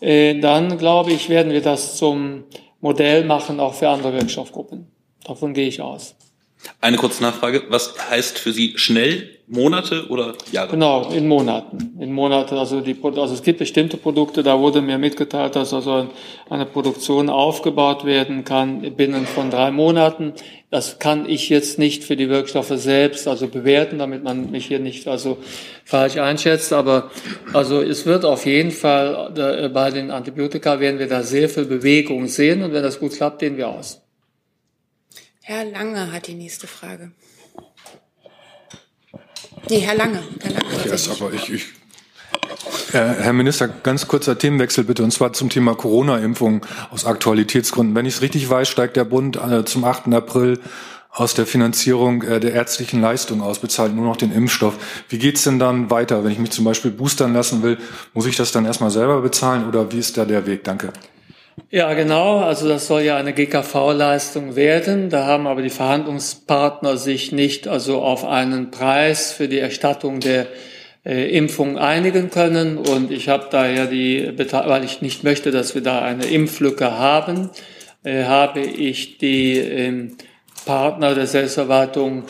dann glaube ich, werden wir das zum Modell machen, auch für andere Wirkstoffgruppen. Davon gehe ich aus. Eine kurze Nachfrage. Was heißt für Sie schnell? Monate oder Jahre? Genau, in Monaten. In Monaten. Also, die, also es gibt bestimmte Produkte, da wurde mir mitgeteilt, dass also eine Produktion aufgebaut werden kann binnen von drei Monaten. Das kann ich jetzt nicht für die Wirkstoffe selbst also bewerten, damit man mich hier nicht also falsch einschätzt. Aber also es wird auf jeden Fall äh, bei den Antibiotika werden wir da sehr viel Bewegung sehen und wenn das gut klappt, gehen wir aus. Herr Lange hat die nächste Frage. Nee, Herr Lange. Herr Lange yes, aber ich, ich Herr Minister, ganz kurzer Themenwechsel bitte, und zwar zum Thema Corona-Impfung aus Aktualitätsgründen. Wenn ich es richtig weiß, steigt der Bund äh, zum 8. April aus der Finanzierung äh, der ärztlichen Leistung aus, bezahlt nur noch den Impfstoff. Wie geht's denn dann weiter? Wenn ich mich zum Beispiel boostern lassen will, muss ich das dann erstmal selber bezahlen oder wie ist da der Weg? Danke. Ja, genau. Also das soll ja eine GKV-Leistung werden. Da haben aber die Verhandlungspartner sich nicht also auf einen Preis für die Erstattung der äh, Impfung einigen können. Und ich habe daher die, weil ich nicht möchte, dass wir da eine Impflücke haben, äh, habe ich die äh, Partner der Selbstverwaltung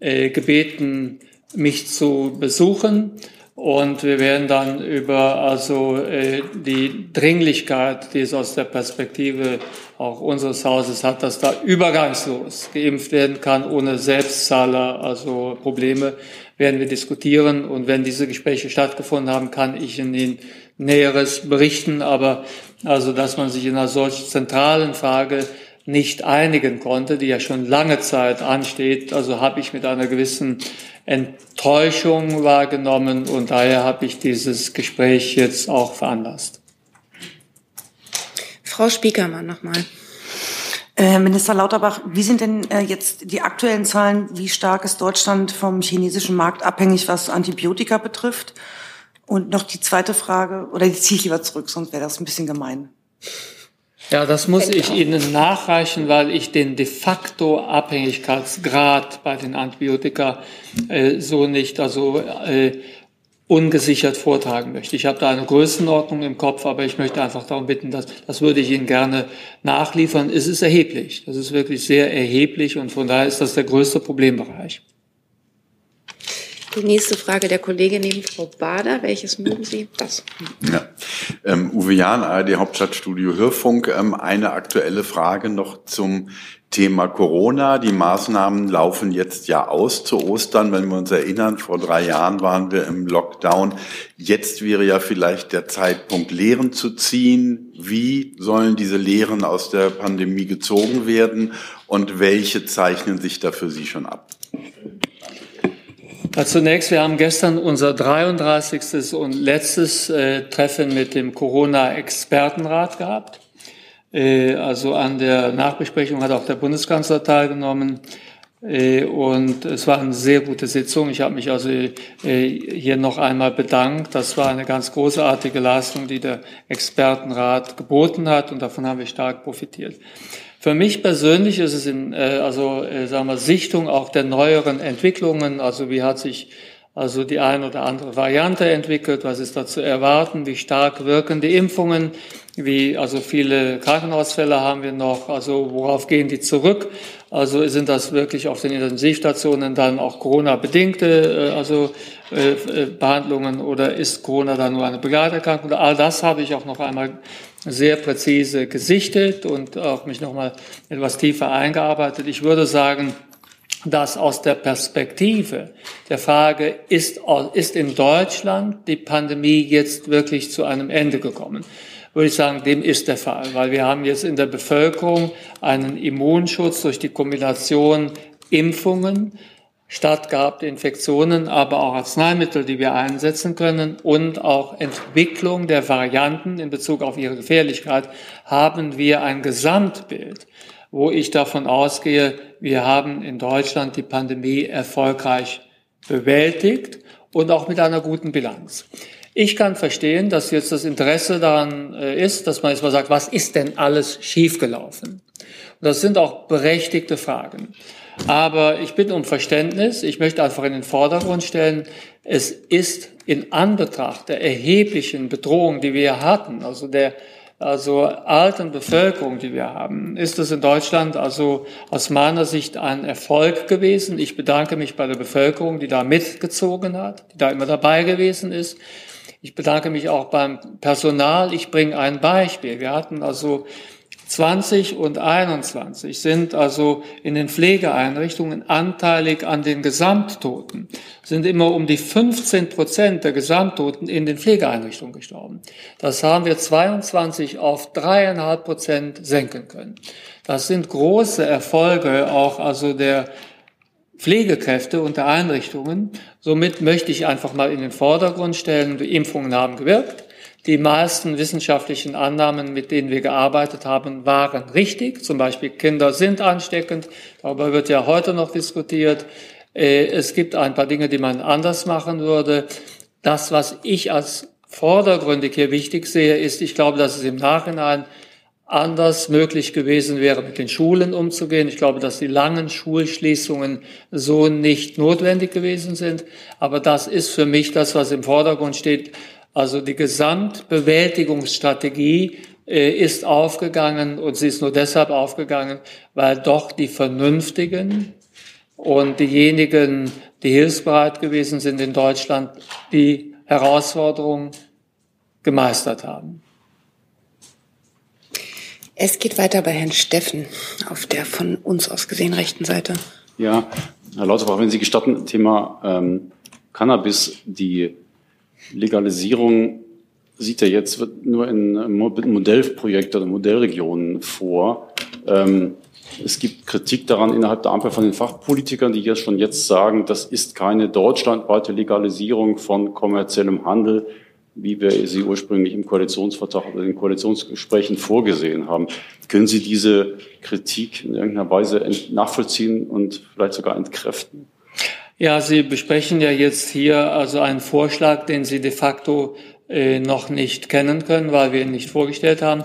äh, gebeten, mich zu besuchen und wir werden dann über also äh, die Dringlichkeit, die es aus der Perspektive auch unseres Hauses hat, dass da übergangslos geimpft werden kann ohne Selbstzahler, also Probleme, werden wir diskutieren. Und wenn diese Gespräche stattgefunden haben, kann ich Ihnen Näheres berichten. Aber also, dass man sich in einer solch zentralen Frage nicht einigen konnte, die ja schon lange Zeit ansteht, also habe ich mit einer gewissen Enttäuschung wahrgenommen und daher habe ich dieses Gespräch jetzt auch veranlasst. Frau Spiekermann nochmal. Herr äh, Minister Lauterbach, wie sind denn äh, jetzt die aktuellen Zahlen? Wie stark ist Deutschland vom chinesischen Markt abhängig, was Antibiotika betrifft? Und noch die zweite Frage, oder die ziehe ich lieber zurück, sonst wäre das ein bisschen gemein. Ja, das muss ich Ihnen nachreichen, weil ich den de facto Abhängigkeitsgrad bei den Antibiotika äh, so nicht, also äh, ungesichert vortragen möchte. Ich habe da eine Größenordnung im Kopf, aber ich möchte einfach darum bitten, dass das würde ich Ihnen gerne nachliefern. Es ist erheblich. Das ist wirklich sehr erheblich und von daher ist das der größte Problembereich. Die nächste Frage der Kollegin neben Frau Bader. Welches mögen Sie? Das. Ja. Ähm, Uwe Jahn, ARD Hauptstadtstudio Hörfunk. Ähm, eine aktuelle Frage noch zum Thema Corona. Die Maßnahmen laufen jetzt ja aus zu Ostern. Wenn wir uns erinnern, vor drei Jahren waren wir im Lockdown. Jetzt wäre ja vielleicht der Zeitpunkt, Lehren zu ziehen. Wie sollen diese Lehren aus der Pandemie gezogen werden und welche zeichnen sich da für Sie schon ab? Zunächst, wir haben gestern unser 33. und letztes äh, Treffen mit dem Corona-Expertenrat gehabt. Äh, also an der Nachbesprechung hat auch der Bundeskanzler teilgenommen. Äh, und es war eine sehr gute Sitzung. Ich habe mich also äh, hier noch einmal bedankt. Das war eine ganz großartige Leistung, die der Expertenrat geboten hat und davon haben wir stark profitiert. Für mich persönlich ist es in, äh, also äh, sagen wir, Sichtung auch der neueren Entwicklungen, also wie hat sich also die eine oder andere Variante entwickelt, was ist da zu erwarten, wie stark wirken die Impfungen, wie also viele Krankenhausfälle haben wir noch, also worauf gehen die zurück? Also sind das wirklich auf den Intensivstationen dann auch Corona-bedingte äh, also äh, äh, Behandlungen oder ist Corona dann nur eine Begleiterkrankung? All das habe ich auch noch einmal sehr präzise gesichtet und auch mich nochmal etwas tiefer eingearbeitet. Ich würde sagen, dass aus der Perspektive der Frage, ist, ist in Deutschland die Pandemie jetzt wirklich zu einem Ende gekommen? Würde ich sagen, dem ist der Fall, weil wir haben jetzt in der Bevölkerung einen Immunschutz durch die Kombination Impfungen, stattgehabte Infektionen, aber auch Arzneimittel, die wir einsetzen können und auch Entwicklung der Varianten in Bezug auf ihre Gefährlichkeit, haben wir ein Gesamtbild, wo ich davon ausgehe, wir haben in Deutschland die Pandemie erfolgreich bewältigt und auch mit einer guten Bilanz. Ich kann verstehen, dass jetzt das Interesse daran äh, ist, dass man jetzt mal sagt, was ist denn alles schiefgelaufen? Und das sind auch berechtigte Fragen. Aber ich bitte um Verständnis. Ich möchte einfach in den Vordergrund stellen, es ist in Anbetracht der erheblichen Bedrohung, die wir hatten, also der also alten Bevölkerung, die wir haben, ist es in Deutschland also aus meiner Sicht ein Erfolg gewesen. Ich bedanke mich bei der Bevölkerung, die da mitgezogen hat, die da immer dabei gewesen ist. Ich bedanke mich auch beim Personal. Ich bringe ein Beispiel. Wir hatten also 20 und 21 sind also in den Pflegeeinrichtungen anteilig an den Gesamttoten, sind immer um die 15 Prozent der Gesamttoten in den Pflegeeinrichtungen gestorben. Das haben wir 22 auf dreieinhalb Prozent senken können. Das sind große Erfolge auch also der Pflegekräfte und der Einrichtungen. Somit möchte ich einfach mal in den Vordergrund stellen, die Impfungen haben gewirkt. Die meisten wissenschaftlichen Annahmen, mit denen wir gearbeitet haben, waren richtig. Zum Beispiel Kinder sind ansteckend. Darüber wird ja heute noch diskutiert. Äh, es gibt ein paar Dinge, die man anders machen würde. Das, was ich als vordergründig hier wichtig sehe, ist, ich glaube, dass es im Nachhinein anders möglich gewesen wäre, mit den Schulen umzugehen. Ich glaube, dass die langen Schulschließungen so nicht notwendig gewesen sind. Aber das ist für mich das, was im Vordergrund steht. Also die Gesamtbewältigungsstrategie äh, ist aufgegangen und sie ist nur deshalb aufgegangen, weil doch die Vernünftigen und diejenigen, die hilfsbereit gewesen sind in Deutschland, die Herausforderungen gemeistert haben. Es geht weiter bei Herrn Steffen auf der von uns aus gesehen rechten Seite. Ja, Herr Lauterbach, wenn Sie gestatten, Thema ähm, Cannabis, die Legalisierung sieht ja jetzt nur in Modellprojekten oder Modellregionen vor. Ähm, es gibt Kritik daran innerhalb der Ampel von den Fachpolitikern, die ja schon jetzt sagen, das ist keine deutschlandweite Legalisierung von kommerziellem Handel, wie wir sie ursprünglich im Koalitionsvertrag oder den Koalitionsgesprächen vorgesehen haben. Können Sie diese Kritik in irgendeiner Weise nachvollziehen und vielleicht sogar entkräften? Ja, Sie besprechen ja jetzt hier also einen Vorschlag, den Sie de facto äh, noch nicht kennen können, weil wir ihn nicht vorgestellt haben.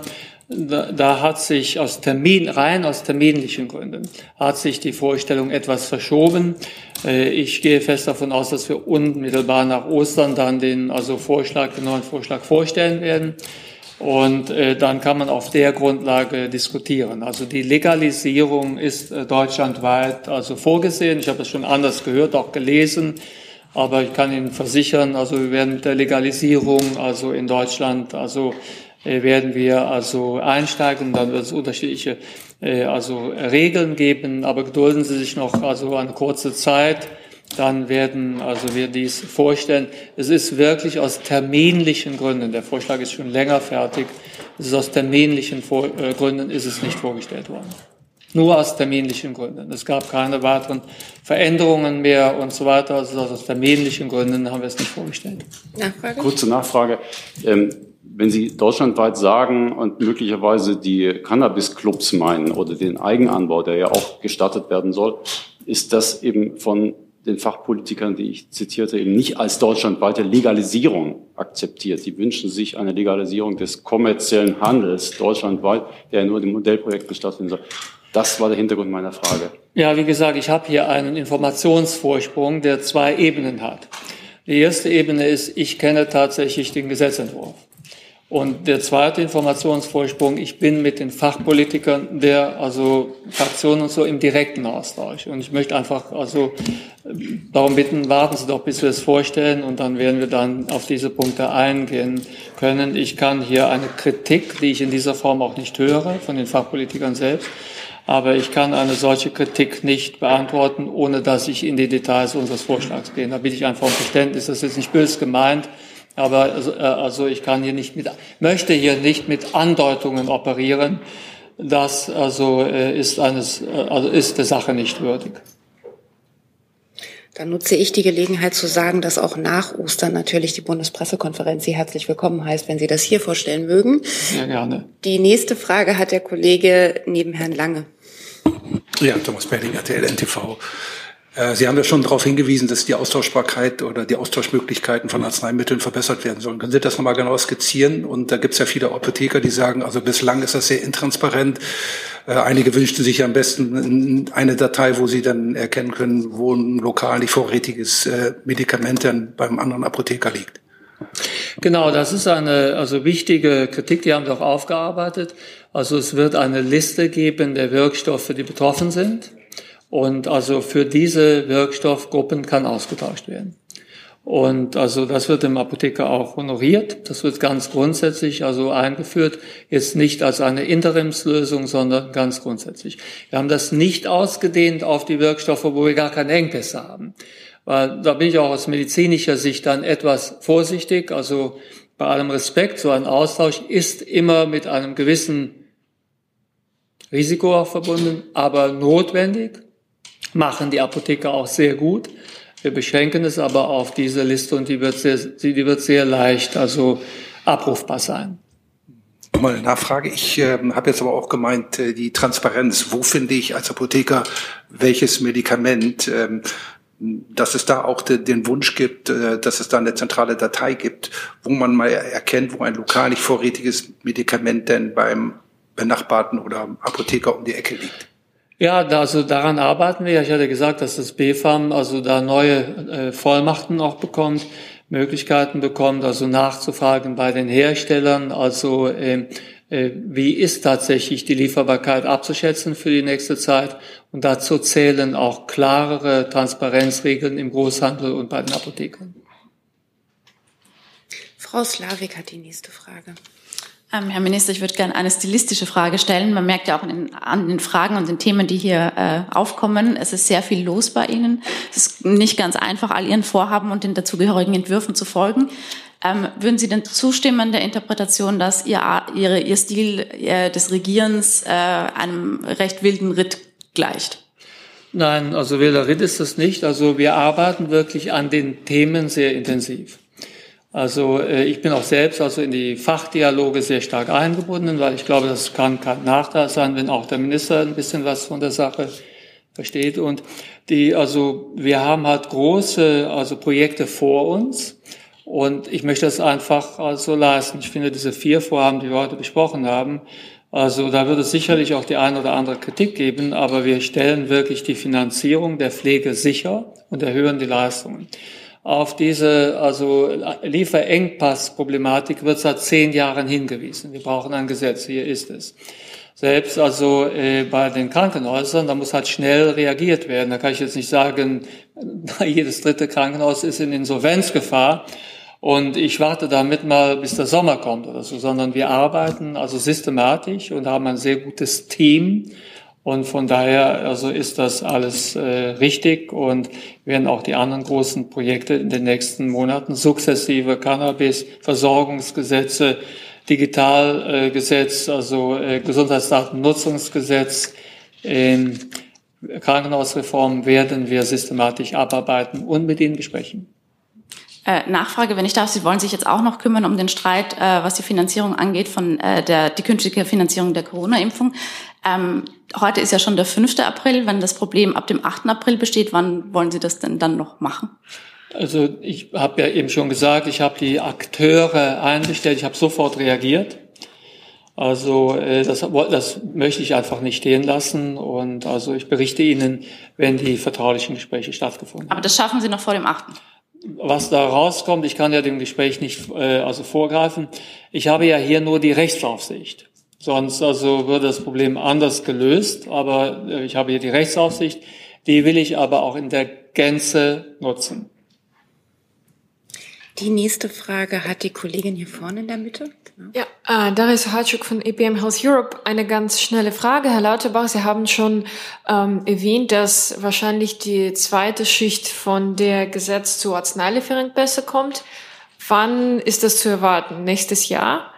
Da, da hat sich aus Termin, rein aus terminlichen Gründen, hat sich die Vorstellung etwas verschoben. Äh, ich gehe fest davon aus, dass wir unmittelbar nach Ostern dann den also Vorschlag, den neuen Vorschlag vorstellen werden. Und äh, dann kann man auf der Grundlage diskutieren. Also die Legalisierung ist äh, deutschlandweit also vorgesehen. Ich habe es schon anders gehört, auch gelesen. Aber ich kann Ihnen versichern, also wir werden mit der Legalisierung, also in Deutschland, also werden wir also einsteigen. Dann wird es unterschiedliche äh, also Regeln geben. Aber gedulden Sie sich noch also eine kurze Zeit dann werden also wir dies vorstellen. Es ist wirklich aus terminlichen Gründen, der Vorschlag ist schon länger fertig, es ist aus terminlichen äh, Gründen ist es nicht vorgestellt worden. Nur aus terminlichen Gründen. Es gab keine weiteren Veränderungen mehr und so weiter. Also aus terminlichen Gründen haben wir es nicht vorgestellt. Nachfrage? Kurze Nachfrage. Ähm, wenn Sie deutschlandweit sagen und möglicherweise die Cannabis-Clubs meinen oder den Eigenanbau, der ja auch gestattet werden soll, ist das eben von den Fachpolitikern, die ich zitierte, eben nicht als deutschlandweite Legalisierung akzeptiert. Sie wünschen sich eine Legalisierung des kommerziellen Handels deutschlandweit, der nur dem Modellprojekt stattfinden soll. Das war der Hintergrund meiner Frage. Ja, wie gesagt, ich habe hier einen Informationsvorsprung, der zwei Ebenen hat. Die erste Ebene ist, ich kenne tatsächlich den Gesetzentwurf. Und der zweite Informationsvorsprung, ich bin mit den Fachpolitikern der, also Fraktionen und so im direkten Austausch. Und ich möchte einfach, also darum bitten, warten Sie doch, bis wir es vorstellen und dann werden wir dann auf diese Punkte eingehen können. Ich kann hier eine Kritik, die ich in dieser Form auch nicht höre, von den Fachpolitikern selbst, aber ich kann eine solche Kritik nicht beantworten, ohne dass ich in die Details unseres Vorschlags gehe. Da bitte ich einfach um Verständnis, das ist jetzt nicht böse gemeint, aber also, äh, also ich kann hier nicht mit, möchte hier nicht mit Andeutungen operieren. Das also äh, ist eines, äh, also ist der Sache nicht würdig. Dann nutze ich die Gelegenheit zu sagen, dass auch nach Ostern natürlich die Bundespressekonferenz Sie herzlich willkommen heißt, wenn Sie das hier vorstellen mögen. Sehr gerne. Die nächste Frage hat der Kollege neben Herrn Lange. Ja, Thomas Berling, RTL NTV. Äh, Sie haben ja schon darauf hingewiesen, dass die Austauschbarkeit oder die Austauschmöglichkeiten von Arzneimitteln verbessert werden sollen. Können Sie das nochmal genau skizzieren? Und da gibt es ja viele Apotheker, die sagen, also bislang ist das sehr intransparent. Äh, einige wünschten sich am besten eine Datei, wo sie dann erkennen können, wo ein lokal nicht vorrätiges äh, Medikament dann beim anderen Apotheker liegt. Genau, das ist eine also wichtige Kritik, die haben wir auch aufgearbeitet. Also es wird eine Liste geben der Wirkstoffe, die betroffen sind. Und also für diese Wirkstoffgruppen kann ausgetauscht werden. Und also das wird im Apotheker auch honoriert. Das wird ganz grundsätzlich also eingeführt, jetzt nicht als eine Interimslösung, sondern ganz grundsätzlich. Wir haben das nicht ausgedehnt auf die Wirkstoffe, wo wir gar keine Engpässe haben. Weil da bin ich auch aus medizinischer Sicht dann etwas vorsichtig. Also bei allem Respekt, so ein Austausch ist immer mit einem gewissen Risiko auch verbunden, aber notwendig machen die Apotheker auch sehr gut. Wir beschränken es aber auf diese Liste und die wird sehr, die wird sehr leicht also abrufbar sein. Mal eine Nachfrage. Ich äh, habe jetzt aber auch gemeint, äh, die Transparenz. Wo finde ich als Apotheker welches Medikament? Ähm, dass es da auch de, den Wunsch gibt, äh, dass es da eine zentrale Datei gibt, wo man mal erkennt, wo ein lokal nicht vorrätiges Medikament denn beim benachbarten oder Apotheker um die Ecke liegt. Ja, also daran arbeiten wir. Ich hatte gesagt, dass das BFAM also da neue äh, Vollmachten auch bekommt, Möglichkeiten bekommt, also nachzufragen bei den Herstellern, also äh, äh, wie ist tatsächlich die Lieferbarkeit abzuschätzen für die nächste Zeit. Und dazu zählen auch klarere Transparenzregeln im Großhandel und bei den Apothekern. Frau Slavik hat die nächste Frage. Ähm, Herr Minister, ich würde gerne eine stilistische Frage stellen. Man merkt ja auch an den, an den Fragen und den Themen, die hier äh, aufkommen, es ist sehr viel los bei Ihnen. Es ist nicht ganz einfach, all Ihren Vorhaben und den dazugehörigen Entwürfen zu folgen. Ähm, würden Sie denn zustimmen der Interpretation, dass Ihr, Ihre, Ihr Stil äh, des Regierens äh, einem recht wilden Ritt gleicht? Nein, also wilder Ritt ist das nicht. Also wir arbeiten wirklich an den Themen sehr intensiv. Also äh, ich bin auch selbst also in die Fachdialoge sehr stark eingebunden, weil ich glaube, das kann kein Nachteil sein, wenn auch der Minister ein bisschen was von der Sache versteht. Und die, also wir haben halt große also Projekte vor uns. Und ich möchte das einfach also leisten. Ich finde diese vier Vorhaben, die wir heute besprochen haben, also da wird es sicherlich auch die eine oder andere Kritik geben, aber wir stellen wirklich die Finanzierung der Pflege sicher und erhöhen die Leistungen auf diese also Lieferengpassproblematik wird seit zehn Jahren hingewiesen. Wir brauchen ein Gesetz, hier ist es. Selbst also äh, bei den Krankenhäusern, da muss halt schnell reagiert werden. Da kann ich jetzt nicht sagen, jedes dritte Krankenhaus ist in Insolvenzgefahr und ich warte damit mal, bis der Sommer kommt oder so, sondern wir arbeiten also systematisch und haben ein sehr gutes Team und von daher also ist das alles äh, richtig und werden auch die anderen großen Projekte in den nächsten Monaten sukzessive Cannabis, Versorgungsgesetze, Digitalgesetz, äh, also äh, Gesundheitsdatennutzungsgesetz, äh, Krankenhausreform werden wir systematisch abarbeiten und mit Ihnen besprechen. Äh, Nachfrage, wenn ich darf, Sie wollen sich jetzt auch noch kümmern um den Streit, äh, was die Finanzierung angeht, von äh, der die künftige Finanzierung der Corona-Impfung. Ähm, heute ist ja schon der 5. April. Wenn das Problem ab dem 8. April besteht, wann wollen Sie das denn dann noch machen? Also ich habe ja eben schon gesagt, ich habe die Akteure eingestellt, ich habe sofort reagiert. Also äh, das, das möchte ich einfach nicht stehen lassen und also ich berichte Ihnen, wenn die vertraulichen Gespräche stattgefunden haben. Aber das schaffen Sie noch vor dem 8 was da rauskommt, ich kann ja dem Gespräch nicht äh, also vorgreifen. Ich habe ja hier nur die Rechtsaufsicht. Sonst also würde das Problem anders gelöst, aber äh, ich habe hier die Rechtsaufsicht. Die will ich aber auch in der Gänze nutzen. Die nächste Frage hat die Kollegin hier vorne in der Mitte. Genau. Ja, äh, Darius Hartschuk von EPM Health Europe. Eine ganz schnelle Frage. Herr Lauterbach, Sie haben schon ähm, erwähnt, dass wahrscheinlich die zweite Schicht von der Gesetz zu Arzneilieferengpässe kommt. Wann ist das zu erwarten? Nächstes Jahr?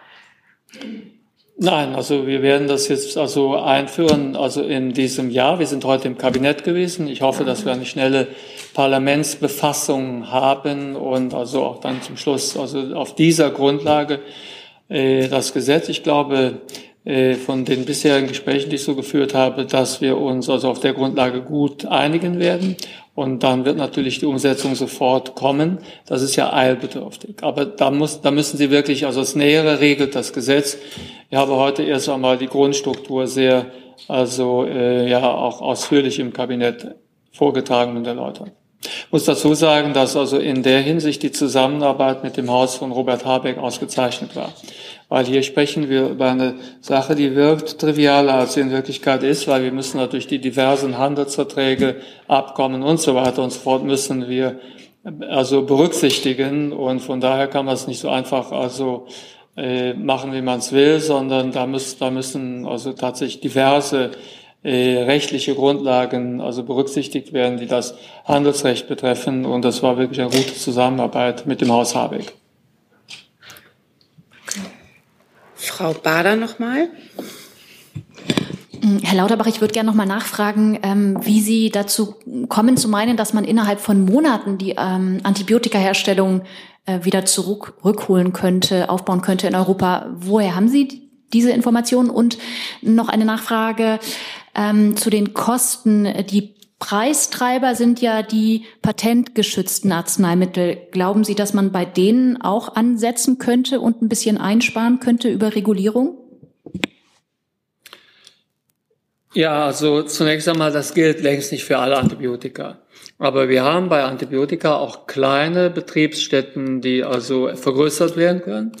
Nein, also wir werden das jetzt also einführen, also in diesem Jahr. Wir sind heute im Kabinett gewesen. Ich hoffe, dass wir eine schnelle Parlamentsbefassung haben und also auch dann zum Schluss, also auf dieser Grundlage äh, das Gesetz. Ich glaube, äh, von den bisherigen Gesprächen, die ich so geführt habe, dass wir uns also auf der Grundlage gut einigen werden. Und dann wird natürlich die Umsetzung sofort kommen. Das ist ja eilbedürftig. Aber da, muss, da müssen Sie wirklich, also das Nähere regelt das Gesetz. Ich habe heute erst einmal die Grundstruktur sehr, also äh, ja auch ausführlich im Kabinett vorgetragen und erläutert. Ich muss dazu sagen, dass also in der Hinsicht die Zusammenarbeit mit dem Haus von Robert Habeck ausgezeichnet war. Weil hier sprechen wir über eine Sache, die wirkt trivialer, als sie in Wirklichkeit ist, weil wir müssen natürlich die diversen Handelsverträge, Abkommen und so weiter und so fort müssen wir also berücksichtigen. Und von daher kann man es nicht so einfach also äh, machen, wie man es will, sondern da, muss, da müssen also tatsächlich diverse äh, rechtliche Grundlagen also berücksichtigt werden, die das Handelsrecht betreffen. Und das war wirklich eine gute Zusammenarbeit mit dem Haus Habeck. Frau Bader nochmal. Herr Lauterbach, ich würde gerne noch mal nachfragen, ähm, wie Sie dazu kommen zu meinen, dass man innerhalb von Monaten die ähm, Antibiotikaherstellung äh, wieder zurückholen könnte, aufbauen könnte in Europa. Woher haben Sie diese Informationen? Und noch eine Nachfrage ähm, zu den Kosten. Die Preistreiber sind ja die patentgeschützten Arzneimittel. Glauben Sie, dass man bei denen auch ansetzen könnte und ein bisschen einsparen könnte über Regulierung? Ja, also zunächst einmal, das gilt längst nicht für alle Antibiotika. Aber wir haben bei Antibiotika auch kleine Betriebsstätten, die also vergrößert werden können.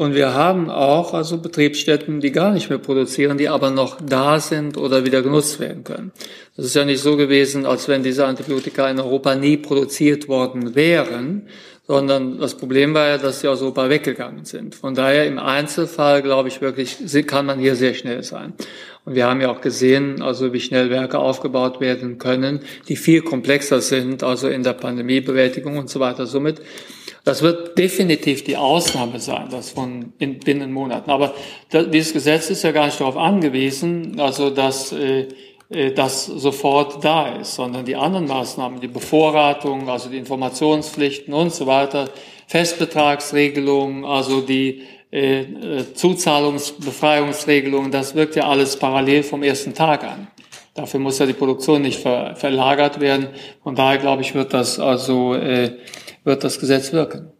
Und wir haben auch also Betriebsstätten, die gar nicht mehr produzieren, die aber noch da sind oder wieder genutzt werden können. Das ist ja nicht so gewesen, als wenn diese Antibiotika in Europa nie produziert worden wären, sondern das Problem war ja, dass sie aus Europa weggegangen sind. Von daher im Einzelfall, glaube ich wirklich, kann man hier sehr schnell sein. Und wir haben ja auch gesehen, also wie schnell Werke aufgebaut werden können, die viel komplexer sind, also in der Pandemiebewältigung und so weiter. Somit das wird definitiv die Ausnahme sein, das von in, binnen Monaten. Aber das, dieses Gesetz ist ja gar nicht darauf angewiesen, also dass äh, äh, das sofort da ist, sondern die anderen Maßnahmen, die Bevorratung, also die Informationspflichten und so weiter, Festbetragsregelungen, also die äh, äh Zuzahlungsbefreiungsregelungen, das wirkt ja alles parallel vom ersten Tag an. Dafür muss ja die Produktion nicht ver, verlagert werden. Von daher glaube ich, wird das also äh, wird das Gesetz wirken.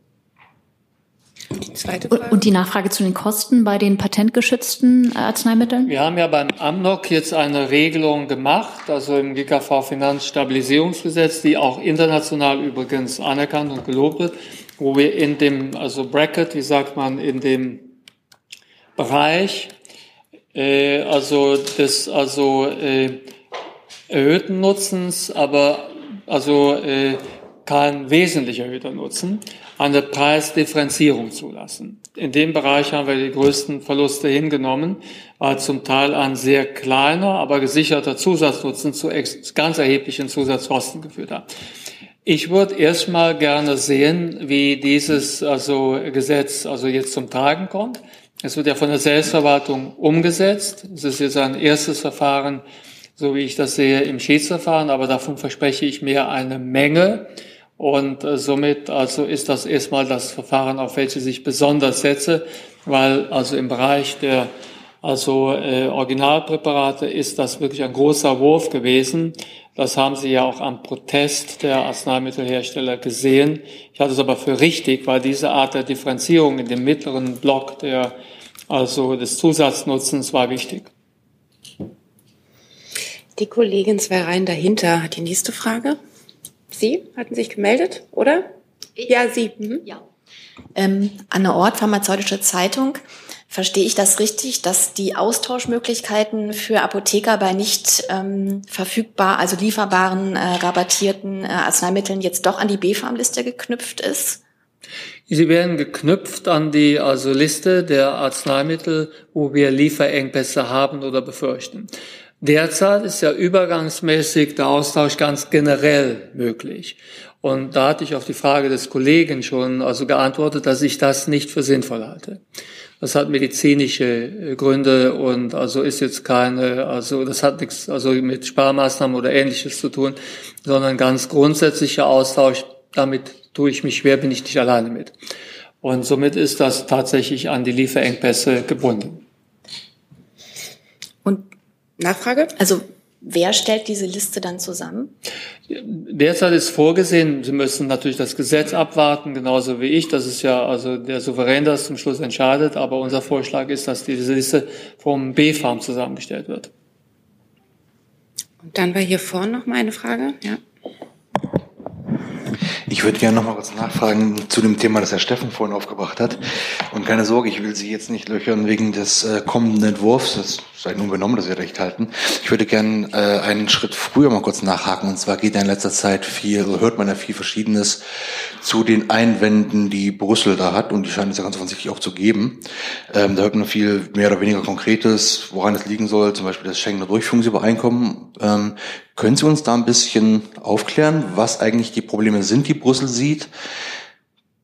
Die zweite Frage. Und die Nachfrage zu den Kosten bei den patentgeschützten Arzneimitteln? Wir haben ja beim AMNOC jetzt eine Regelung gemacht, also im GKV Finanzstabilisierungsgesetz, die auch international übrigens anerkannt und gelobt wird, wo wir in dem, also Bracket, wie sagt man, in dem Bereich, äh, also des, also äh, erhöhten Nutzens, aber also äh, kein wesentlich erhöhter Nutzen, eine Preisdifferenzierung zulassen. In dem Bereich haben wir die größten Verluste hingenommen, weil zum Teil ein sehr kleiner, aber gesicherter Zusatznutzen zu ganz erheblichen Zusatzkosten geführt hat. Ich würde erstmal gerne sehen, wie dieses also Gesetz also jetzt zum Tragen kommt. Es wird ja von der Selbstverwaltung umgesetzt. Es ist jetzt ein erstes Verfahren, so wie ich das sehe, im Schiedsverfahren, aber davon verspreche ich mir eine Menge. Und äh, somit also ist das erstmal das Verfahren, auf welches ich besonders setze, weil also im Bereich der also äh, Originalpräparate ist das wirklich ein großer Wurf gewesen. Das haben Sie ja auch am Protest der Arzneimittelhersteller gesehen. Ich halte es aber für richtig, weil diese Art der Differenzierung in dem mittleren Block der also des Zusatznutzens war wichtig. Die Kollegin zwei Reihen dahinter hat die nächste Frage. Sie hatten sich gemeldet, oder? Ich? Ja, Sie. Mhm. Ja. Ähm, Anne Ort, Pharmazeutische Zeitung. Verstehe ich das richtig, dass die Austauschmöglichkeiten für Apotheker bei nicht ähm, verfügbar, also lieferbaren, äh, rabattierten äh, Arzneimitteln jetzt doch an die B-Farm-Liste geknüpft ist? Sie werden geknüpft an die also Liste der Arzneimittel, wo wir Lieferengpässe haben oder befürchten. Derzeit ist ja übergangsmäßig der Austausch ganz generell möglich. Und da hatte ich auf die Frage des Kollegen schon also geantwortet, dass ich das nicht für sinnvoll halte. Das hat medizinische äh, Gründe und also ist jetzt keine, also das hat nichts also mit Sparmaßnahmen oder ähnliches zu tun, sondern ganz grundsätzlicher Austausch. Damit tue ich mich schwer, bin ich nicht alleine mit. Und somit ist das tatsächlich an die Lieferengpässe gebunden. Nachfrage? Also Wer stellt diese Liste dann zusammen? Derzeit ist vorgesehen, Sie müssen natürlich das Gesetz abwarten, genauso wie ich. Das ist ja also der Souverän, das zum Schluss entscheidet. Aber unser Vorschlag ist, dass diese Liste vom B-Farm zusammengestellt wird. Und dann war hier vorne noch mal eine Frage. Ja. Ich würde gerne noch mal kurz nachfragen zu dem Thema, das Herr Steffen vorhin aufgebracht hat. Und keine Sorge, ich will Sie jetzt nicht löchern wegen des äh, kommenden Entwurfs. Das sei nun genommen, dass Sie recht halten. Ich würde gerne äh, einen Schritt früher mal kurz nachhaken. Und zwar geht ja in letzter Zeit viel, hört man ja viel Verschiedenes zu den Einwänden, die Brüssel da hat. Und die scheinen es ja ganz offensichtlich auch zu geben. Ähm, da hört man viel mehr oder weniger Konkretes, woran es liegen soll. Zum Beispiel das Schengener Durchführungsübereinkommen. Ähm, können Sie uns da ein bisschen aufklären, was eigentlich die Probleme sind, die Brüssel sieht?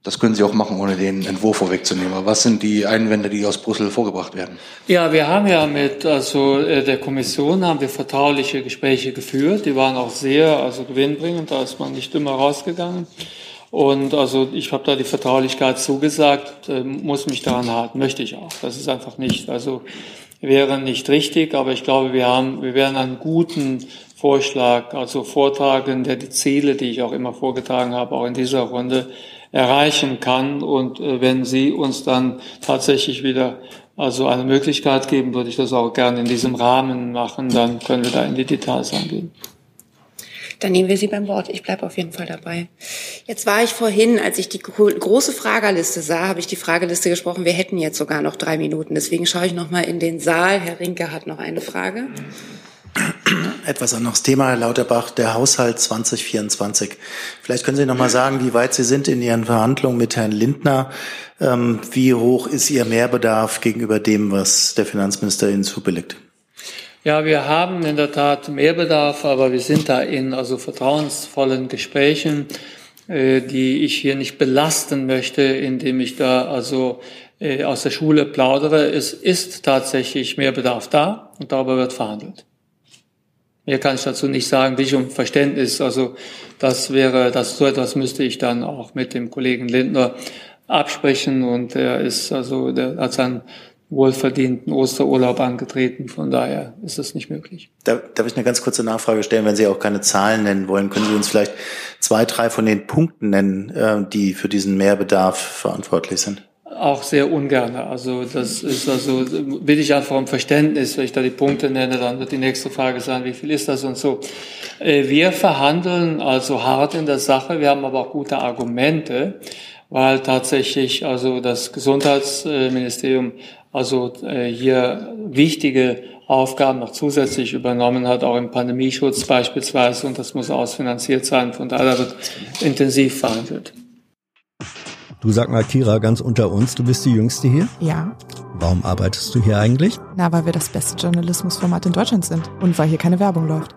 Das können Sie auch machen, ohne den Entwurf vorwegzunehmen. Aber was sind die Einwände, die aus Brüssel vorgebracht werden? Ja, wir haben ja mit also äh, der Kommission haben wir vertrauliche Gespräche geführt. Die waren auch sehr also gewinnbringend. Da ist man nicht immer rausgegangen. Und also ich habe da die Vertraulichkeit zugesagt, äh, muss mich daran halten, möchte ich auch. Das ist einfach nicht, also wäre nicht richtig, aber ich glaube, wir haben, wir werden einen guten Vorschlag, also vortragen, der die Ziele, die ich auch immer vorgetragen habe, auch in dieser Runde erreichen kann. Und äh, wenn Sie uns dann tatsächlich wieder also eine Möglichkeit geben, würde ich das auch gerne in diesem Rahmen machen. Dann können wir da in die Details angehen. Dann nehmen wir Sie beim Wort. Ich bleibe auf jeden Fall dabei. Jetzt war ich vorhin, als ich die große Fragerliste sah, habe ich die Frageliste gesprochen. Wir hätten jetzt sogar noch drei Minuten. Deswegen schaue ich noch mal in den Saal. Herr Rinke hat noch eine Frage etwas anderes Thema, Herr Lauterbach, der Haushalt 2024. Vielleicht können Sie noch mal sagen, wie weit Sie sind in Ihren Verhandlungen mit Herrn Lindner. Ähm, wie hoch ist Ihr Mehrbedarf gegenüber dem, was der Finanzminister Ihnen zubilligt? Ja, wir haben in der Tat Mehrbedarf, aber wir sind da in also vertrauensvollen Gesprächen, äh, die ich hier nicht belasten möchte, indem ich da also äh, aus der Schule plaudere. Es ist tatsächlich Mehrbedarf da und darüber wird verhandelt. Mehr kann ich dazu nicht sagen, bitte um Verständnis. Also das wäre, das so etwas müsste ich dann auch mit dem Kollegen Lindner absprechen und er ist also, der hat seinen wohlverdienten Osterurlaub angetreten. Von daher ist das nicht möglich. Darf, darf ich eine ganz kurze Nachfrage stellen, wenn Sie auch keine Zahlen nennen wollen? Können Sie uns vielleicht zwei, drei von den Punkten nennen, äh, die für diesen Mehrbedarf verantwortlich sind? Auch sehr ungern. Also das ist also, will ich einfach um Verständnis, wenn ich da die Punkte nenne, dann wird die nächste Frage sein, wie viel ist das und so. Äh, wir verhandeln also hart in der Sache, wir haben aber auch gute Argumente, weil tatsächlich also das Gesundheitsministerium also äh, hier wichtige Aufgaben noch zusätzlich übernommen hat, auch im Pandemieschutz beispielsweise, und das muss ausfinanziert sein. Von daher wird intensiv verhandelt. Du sag mal, Kira, ganz unter uns, du bist die Jüngste hier? Ja. Warum arbeitest du hier eigentlich? Na, weil wir das beste Journalismusformat in Deutschland sind und weil hier keine Werbung läuft.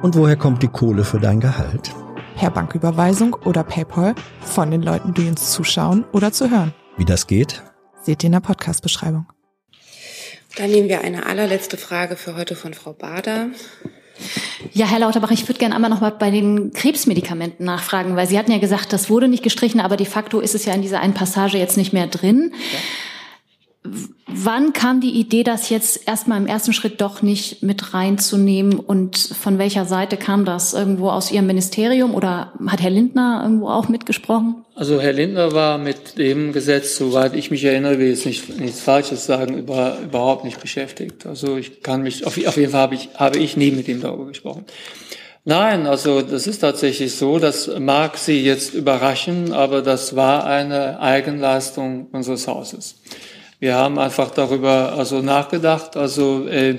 Und woher kommt die Kohle für dein Gehalt? Per Banküberweisung oder PayPal von den Leuten, die uns zuschauen oder zu hören. Wie das geht? Seht ihr in der Podcast-Beschreibung. Dann nehmen wir eine allerletzte Frage für heute von Frau Bader. Ja, Herr Lauterbach, ich würde gerne einmal noch mal bei den Krebsmedikamenten nachfragen, weil Sie hatten ja gesagt, das wurde nicht gestrichen, aber de facto ist es ja in dieser einen Passage jetzt nicht mehr drin. Ja. Wann kam die Idee, das jetzt erstmal im ersten Schritt doch nicht mit reinzunehmen und von welcher Seite kam das? Irgendwo aus Ihrem Ministerium oder hat Herr Lindner irgendwo auch mitgesprochen? Also Herr Lindner war mit dem Gesetz, soweit ich mich erinnere, will jetzt nicht, nichts Falsches sagen, über, überhaupt nicht beschäftigt. Also ich kann mich, auf, auf jeden Fall habe ich, habe ich nie mit ihm darüber gesprochen. Nein, also das ist tatsächlich so, das mag Sie jetzt überraschen, aber das war eine Eigenleistung unseres Hauses. Wir haben einfach darüber also nachgedacht, also äh, äh,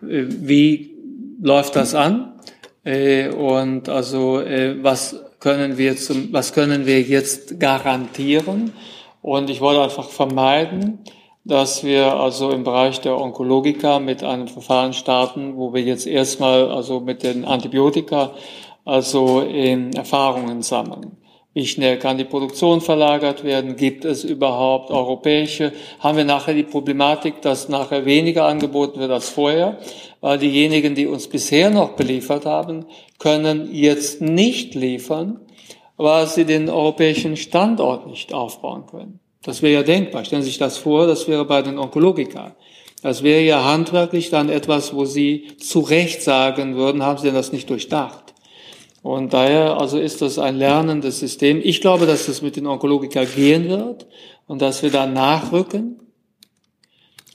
wie läuft das an äh, und also äh, was können wir zum, was können wir jetzt garantieren? Und ich wollte einfach vermeiden, dass wir also im Bereich der Onkologika mit einem Verfahren starten, wo wir jetzt erstmal also mit den Antibiotika also in Erfahrungen sammeln. Wie schnell kann die Produktion verlagert werden? Gibt es überhaupt europäische? Haben wir nachher die Problematik, dass nachher weniger angeboten wird als vorher? Weil diejenigen, die uns bisher noch beliefert haben, können jetzt nicht liefern, weil sie den europäischen Standort nicht aufbauen können. Das wäre ja denkbar. Stellen Sie sich das vor, das wäre bei den Onkologika. Das wäre ja handwerklich dann etwas, wo Sie zu Recht sagen würden, haben Sie denn das nicht durchdacht? Und daher also ist das ein lernendes System. Ich glaube, dass das mit den Onkologika gehen wird und dass wir da nachrücken.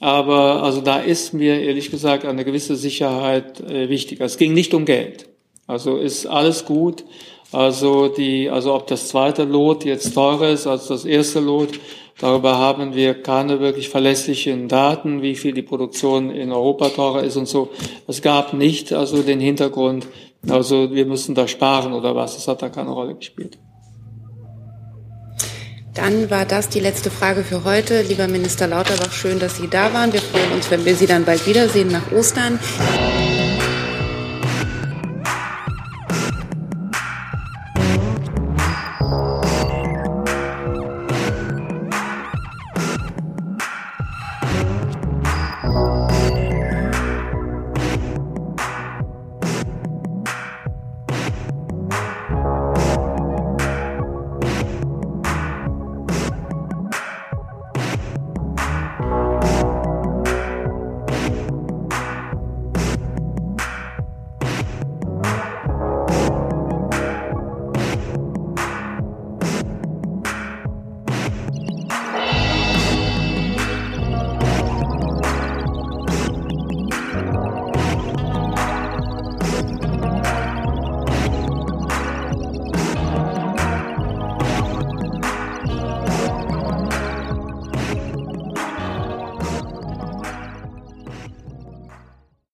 Aber also da ist mir ehrlich gesagt eine gewisse Sicherheit äh, wichtig. Es ging nicht um Geld. Also ist alles gut. Also die, also ob das zweite Lot jetzt teurer ist als das erste Lot, darüber haben wir keine wirklich verlässlichen Daten, wie viel die Produktion in Europa teurer ist und so. Es gab nicht also den Hintergrund, also wir müssen da sparen oder was, das hat da keine Rolle gespielt. Dann war das die letzte Frage für heute. Lieber Minister Lauterbach, schön, dass Sie da waren. Wir freuen uns, wenn wir Sie dann bald wiedersehen nach Ostern.